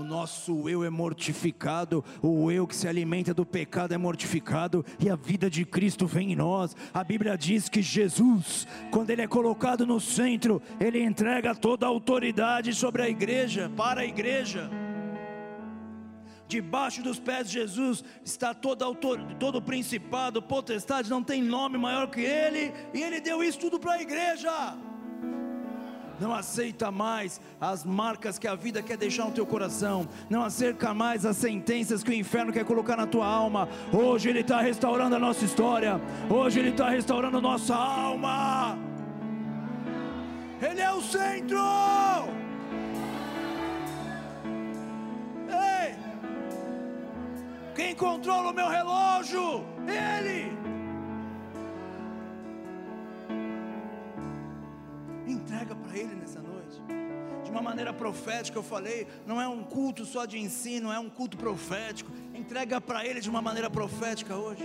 O nosso eu é mortificado, o eu que se alimenta do pecado é mortificado e a vida de Cristo vem em nós. A Bíblia diz que Jesus, quando ele é colocado no centro, ele entrega toda a autoridade sobre a igreja, para a igreja. Debaixo dos pés de Jesus está todo autor, todo principado, potestade, não tem nome maior que ele, e ele deu isso tudo para a igreja não aceita mais as marcas que a vida quer deixar no teu coração, não aceita mais as sentenças que o inferno quer colocar na tua alma. Hoje Ele está restaurando a nossa história, hoje Ele está restaurando a nossa alma. Ele é o centro. Ei, quem controla o meu relógio? Ele. Entrega para Ele nessa noite. De uma maneira profética, eu falei, não é um culto só de ensino, é um culto profético. Entrega para Ele de uma maneira profética hoje.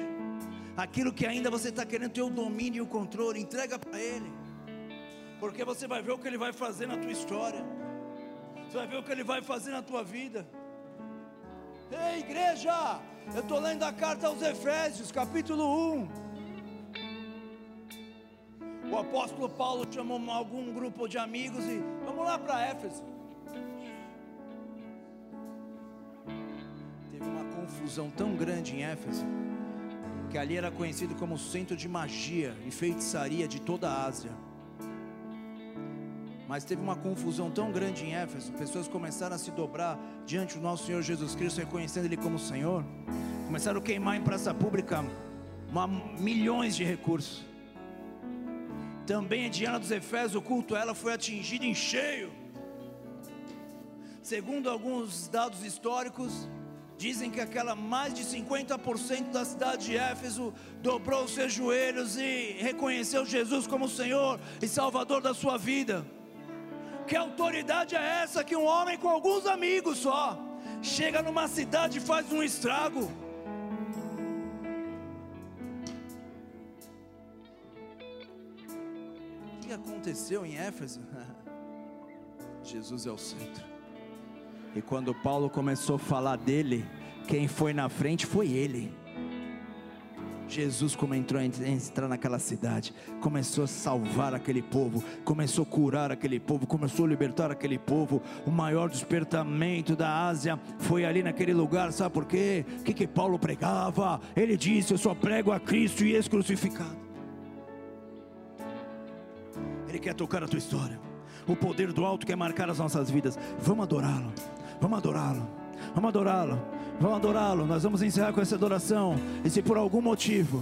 Aquilo que ainda você está querendo ter o domínio e o controle, entrega para Ele. Porque você vai ver o que Ele vai fazer na tua história. Você vai ver o que Ele vai fazer na tua vida. Ei, igreja! Eu estou lendo a carta aos Efésios, capítulo 1. O apóstolo Paulo chamou algum grupo de amigos e vamos lá para Éfeso. Teve uma confusão tão grande em Éfeso que ali era conhecido como centro de magia e feitiçaria de toda a Ásia. Mas teve uma confusão tão grande em Éfeso, pessoas começaram a se dobrar diante do nosso Senhor Jesus Cristo, reconhecendo Ele como Senhor. Começaram a queimar em praça pública uma, milhões de recursos. Também em Diana dos Efésios, o culto ela foi atingido em cheio. Segundo alguns dados históricos, dizem que aquela mais de 50% da cidade de Éfeso dobrou os seus joelhos e reconheceu Jesus como Senhor e Salvador da sua vida. Que autoridade é essa que um homem com alguns amigos só chega numa cidade e faz um estrago? Aconteceu em Éfeso? Jesus é o centro. E quando Paulo começou a falar dele, quem foi na frente foi ele. Jesus como entrou a entrar naquela cidade, começou a salvar aquele povo, começou a curar aquele povo, começou a libertar aquele povo. O maior despertamento da Ásia foi ali naquele lugar, sabe por quê? O que, que Paulo pregava? Ele disse: Eu só prego a Cristo e esse crucificado. Ele quer tocar a tua história. O poder do alto quer marcar as nossas vidas. Vamos adorá-lo. Vamos adorá-lo. Vamos adorá-lo. Vamos adorá-lo. Nós vamos encerrar com essa adoração. E se por algum motivo,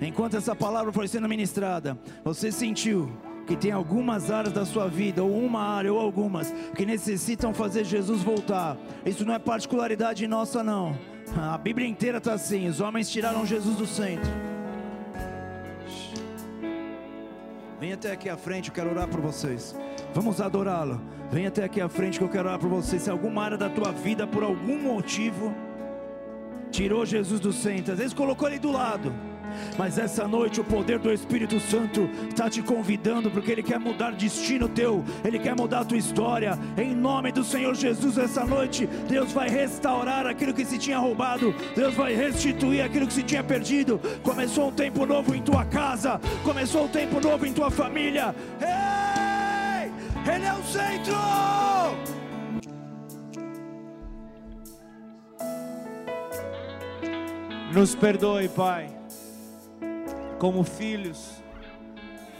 enquanto essa palavra foi sendo ministrada, você sentiu que tem algumas áreas da sua vida, ou uma área, ou algumas, que necessitam fazer Jesus voltar. Isso não é particularidade nossa, não. A Bíblia inteira está assim: os homens tiraram Jesus do centro. Vem até aqui à frente, eu quero orar por vocês. Vamos adorá-lo. Vem até aqui à frente que eu quero orar por vocês. Se alguma área da tua vida, por algum motivo, tirou Jesus do centro, às vezes colocou ele do lado mas essa noite o poder do Espírito Santo está te convidando, porque Ele quer mudar destino teu, Ele quer mudar a tua história. Em nome do Senhor Jesus, essa noite, Deus vai restaurar aquilo que se tinha roubado, Deus vai restituir aquilo que se tinha perdido. Começou um tempo novo em tua casa, começou um tempo novo em tua família. Ei! Ele é o centro! Nos perdoe, Pai como filhos,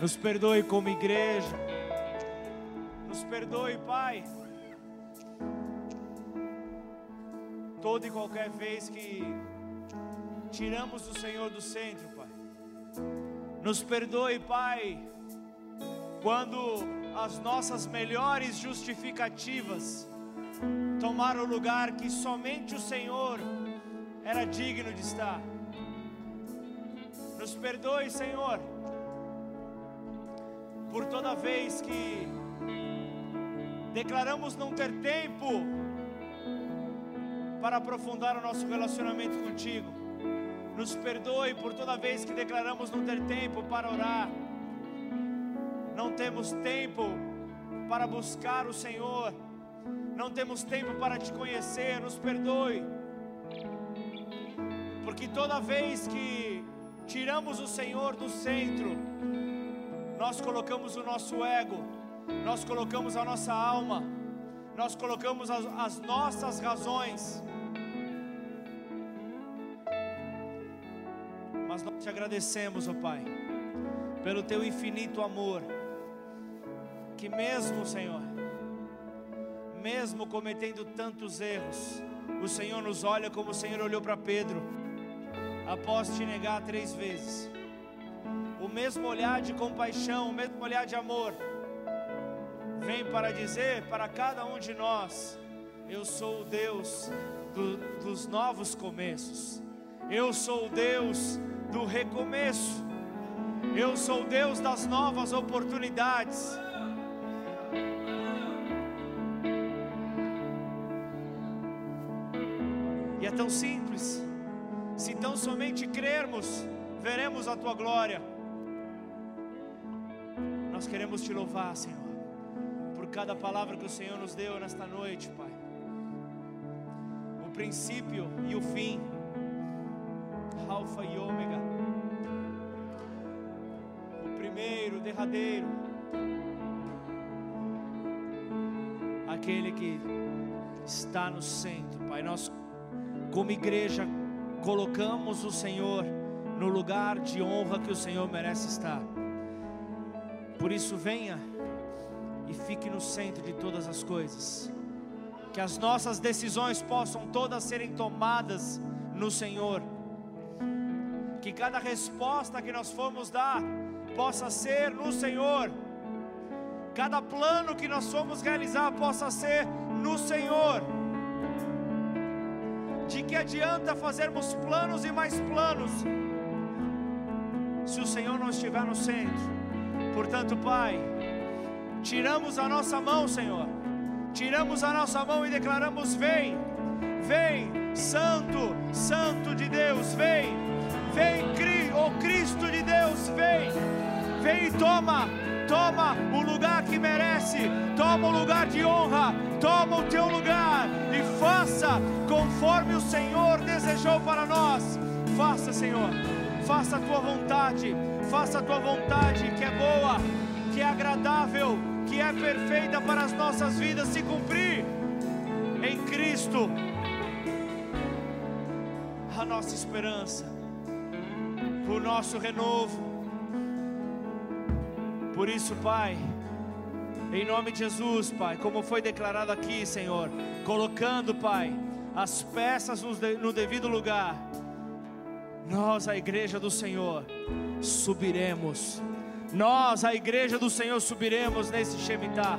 nos perdoe como igreja, nos perdoe, Pai, toda e qualquer vez que tiramos o Senhor do centro, Pai. Nos perdoe, Pai, quando as nossas melhores justificativas tomaram o lugar que somente o Senhor era digno de estar. Nos perdoe, Senhor, por toda vez que declaramos não ter tempo para aprofundar o nosso relacionamento contigo. Nos perdoe por toda vez que declaramos não ter tempo para orar. Não temos tempo para buscar o Senhor. não temos tempo para te conhecer, nos perdoe. Porque toda vez que tiramos o Senhor do centro, nós colocamos o nosso ego, nós colocamos a nossa alma, nós colocamos as, as nossas razões. Mas nós te agradecemos, ó oh Pai, pelo teu infinito amor, que mesmo, Senhor, mesmo cometendo tantos erros, o Senhor nos olha como o Senhor olhou para Pedro, após te negar três vezes. O mesmo olhar de compaixão, o mesmo olhar de amor, vem para dizer para cada um de nós: Eu sou o Deus do, dos novos começos, eu sou o Deus do recomeço, eu sou o Deus das novas oportunidades. E é tão simples. Se tão somente crermos, veremos a tua glória. Nós queremos te louvar, Senhor, por cada palavra que o Senhor nos deu nesta noite, Pai. O princípio e o fim, Alfa e Ômega, o primeiro, o derradeiro, aquele que está no centro, Pai. Nós como igreja, colocamos o Senhor no lugar de honra que o Senhor merece estar. Por isso, venha e fique no centro de todas as coisas. Que as nossas decisões possam todas serem tomadas no Senhor. Que cada resposta que nós formos dar possa ser no Senhor. Cada plano que nós formos realizar possa ser no Senhor de que adianta fazermos planos e mais planos, se o Senhor não estiver no centro. Portanto, Pai, tiramos a nossa mão, Senhor, tiramos a nossa mão e declaramos: Vem, vem, Santo, Santo de Deus, vem, vem, o Cristo de Deus, vem, vem e toma toma o lugar que merece, toma o lugar de honra, toma o teu lugar e faça conforme o Senhor desejou para nós. Faça, Senhor, faça a tua vontade, faça a tua vontade que é boa, que é agradável, que é perfeita para as nossas vidas se cumprir em Cristo. A nossa esperança, o nosso renovo por isso, Pai, em nome de Jesus, Pai, como foi declarado aqui, Senhor, colocando, Pai, as peças no devido lugar, nós, a igreja do Senhor, subiremos. Nós, a igreja do Senhor, subiremos nesse Shemitah.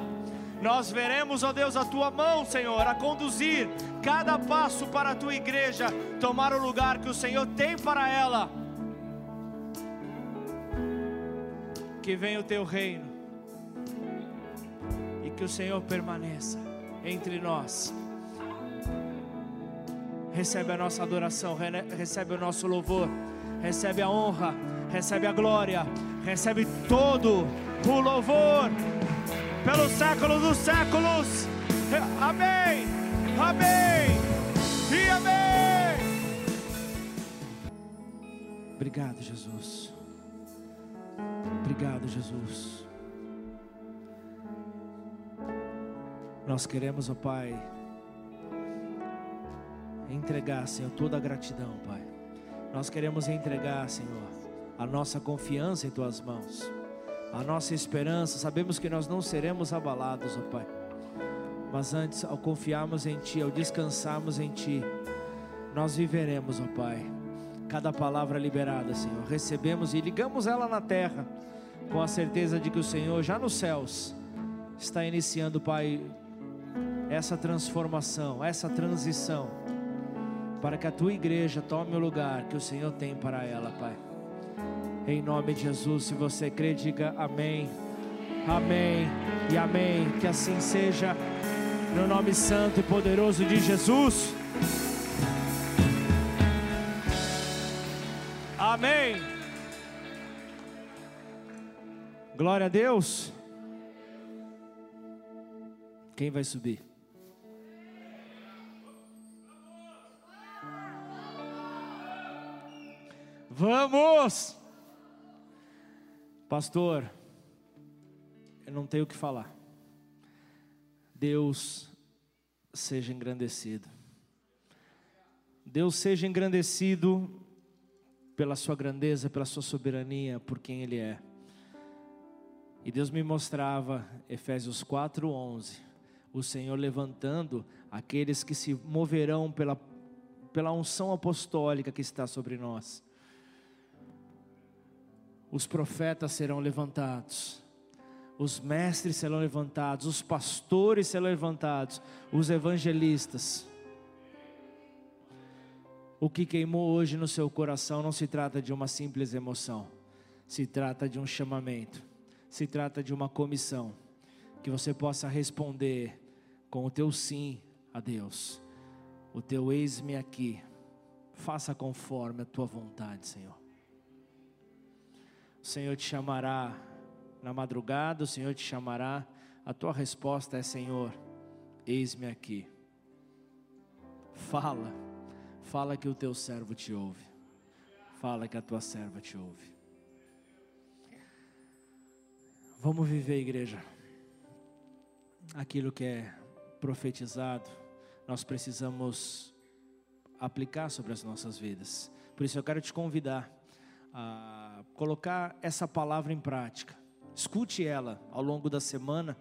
Nós veremos, ó Deus, a tua mão, Senhor, a conduzir cada passo para a tua igreja tomar o lugar que o Senhor tem para ela que venha o teu reino e que o Senhor permaneça entre nós. Recebe a nossa adoração, recebe o nosso louvor, recebe a honra, recebe a glória, recebe todo o louvor pelos séculos dos séculos. Amém, amém e amém. Obrigado, Jesus. Obrigado, Jesus. Nós queremos, ó Pai, entregar, Senhor, toda a gratidão, Pai. Nós queremos entregar, Senhor, a nossa confiança em Tuas mãos, a nossa esperança. Sabemos que nós não seremos abalados, ó Pai, mas antes, ao confiarmos em Ti, ao descansarmos em Ti, nós viveremos, ó Pai cada palavra liberada, Senhor. Recebemos e ligamos ela na terra, com a certeza de que o Senhor, já nos céus, está iniciando, Pai, essa transformação, essa transição, para que a tua igreja tome o lugar que o Senhor tem para ela, Pai. Em nome de Jesus, se você crê, diga amém, amém e amém. Que assim seja, no nome santo e poderoso de Jesus. Glória a Deus. Quem vai subir? Vamos! Pastor, eu não tenho o que falar. Deus seja engrandecido. Deus seja engrandecido pela sua grandeza, pela sua soberania, por quem Ele é. E Deus me mostrava, Efésios 4:11, o Senhor levantando aqueles que se moverão pela, pela unção apostólica que está sobre nós. Os profetas serão levantados, os mestres serão levantados, os pastores serão levantados, os evangelistas. O que queimou hoje no seu coração não se trata de uma simples emoção, se trata de um chamamento, se trata de uma comissão, que você possa responder com o teu sim a Deus, o teu eis-me aqui, faça conforme a tua vontade, Senhor. O Senhor te chamará na madrugada, o Senhor te chamará, a tua resposta é: Senhor, eis-me aqui. Fala, fala que o teu servo te ouve, fala que a tua serva te ouve. Vamos viver, igreja, aquilo que é profetizado, nós precisamos aplicar sobre as nossas vidas. Por isso eu quero te convidar a colocar essa palavra em prática. Escute ela ao longo da semana.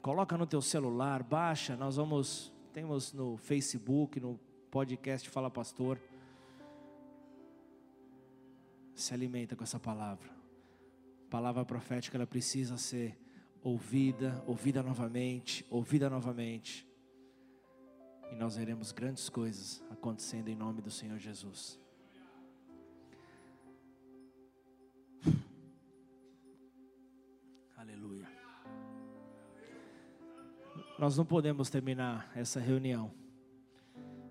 Coloca no teu celular, baixa, nós vamos temos no Facebook, no podcast Fala Pastor. Se alimenta com essa palavra. Palavra profética ela precisa ser ouvida, ouvida novamente, ouvida novamente. E nós veremos grandes coisas acontecendo em nome do Senhor Jesus. nós não podemos terminar essa reunião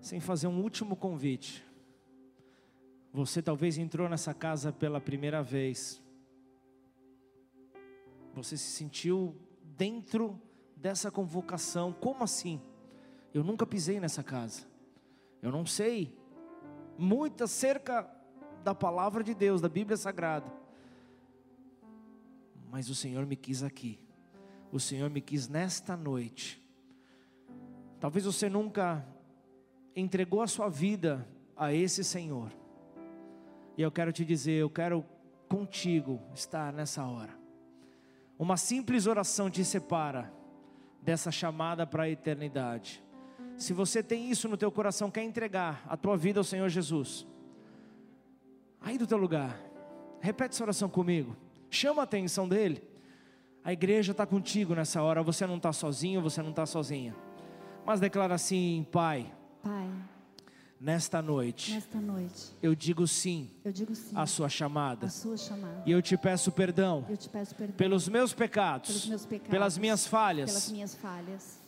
sem fazer um último convite. Você talvez entrou nessa casa pela primeira vez. Você se sentiu dentro dessa convocação. Como assim? Eu nunca pisei nessa casa. Eu não sei muito acerca da palavra de Deus, da Bíblia Sagrada. Mas o Senhor me quis aqui. O Senhor me quis nesta noite Talvez você nunca entregou a sua vida a esse Senhor. E eu quero te dizer, eu quero contigo estar nessa hora. Uma simples oração te separa dessa chamada para a eternidade. Se você tem isso no teu coração, quer entregar a tua vida ao Senhor Jesus, aí do teu lugar, repete essa oração comigo, chama a atenção dele. A igreja está contigo nessa hora, você não está sozinho, você não está sozinha. Mas declara assim, Pai. Pai. Nesta noite, nesta noite, eu digo sim, eu digo sim à sua chamada, à sua chamada. E eu te peço perdão, te peço perdão pelos meus pecados, pelos meus pecados pelas minhas falhas, pelas minhas falhas.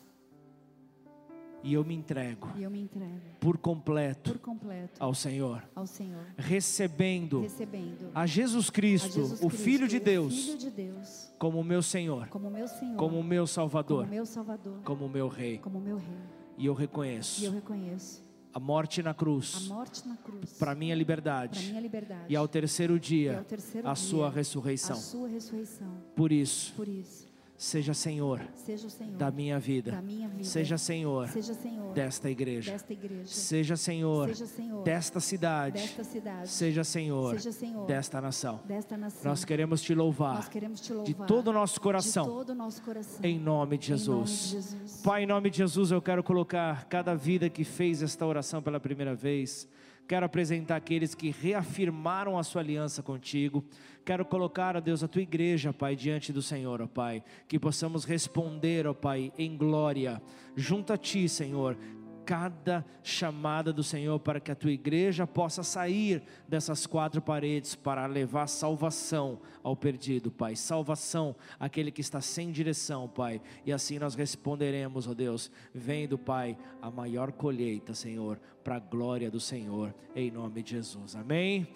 E eu me entrego, eu me entrego por, completo por completo ao Senhor, ao Senhor recebendo, recebendo a Jesus Cristo, a Jesus o Cristo, Filho de Deus, Filho de Deus como meu Senhor, como meu Senhor, como meu Salvador, como meu Salvador, como meu Rei, como meu Rei. E eu reconheço. E eu reconheço. A morte na cruz. A morte na cruz. Para minha liberdade. Para minha liberdade. E ao terceiro dia. Ao terceiro a dia, sua ressurreição. A sua ressurreição. Por isso. Por isso. Seja Senhor, seja Senhor da, minha vida, da minha vida, seja Senhor, seja Senhor desta, igreja, desta igreja, seja Senhor, seja Senhor desta, cidade, desta cidade, seja Senhor, seja Senhor desta, nação. desta nação. Nós queremos te louvar, queremos te louvar de todo o nosso coração, todo nosso coração. Em, nome de em nome de Jesus. Pai, em nome de Jesus, eu quero colocar cada vida que fez esta oração pela primeira vez Quero apresentar aqueles que reafirmaram a sua aliança contigo. Quero colocar, ó Deus, a tua igreja, Pai, diante do Senhor, ó Pai. Que possamos responder, ó Pai, em glória, junto a Ti, Senhor, cada chamada do Senhor para que a tua igreja possa sair dessas quatro paredes para levar salvação ao perdido, Pai. Salvação àquele que está sem direção, Pai. E assim nós responderemos, ó Deus, vendo, Pai, a maior colheita, Senhor, para a glória do Senhor, em nome de Jesus. Amém.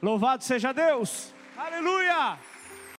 Louvado seja Deus. Aleluia!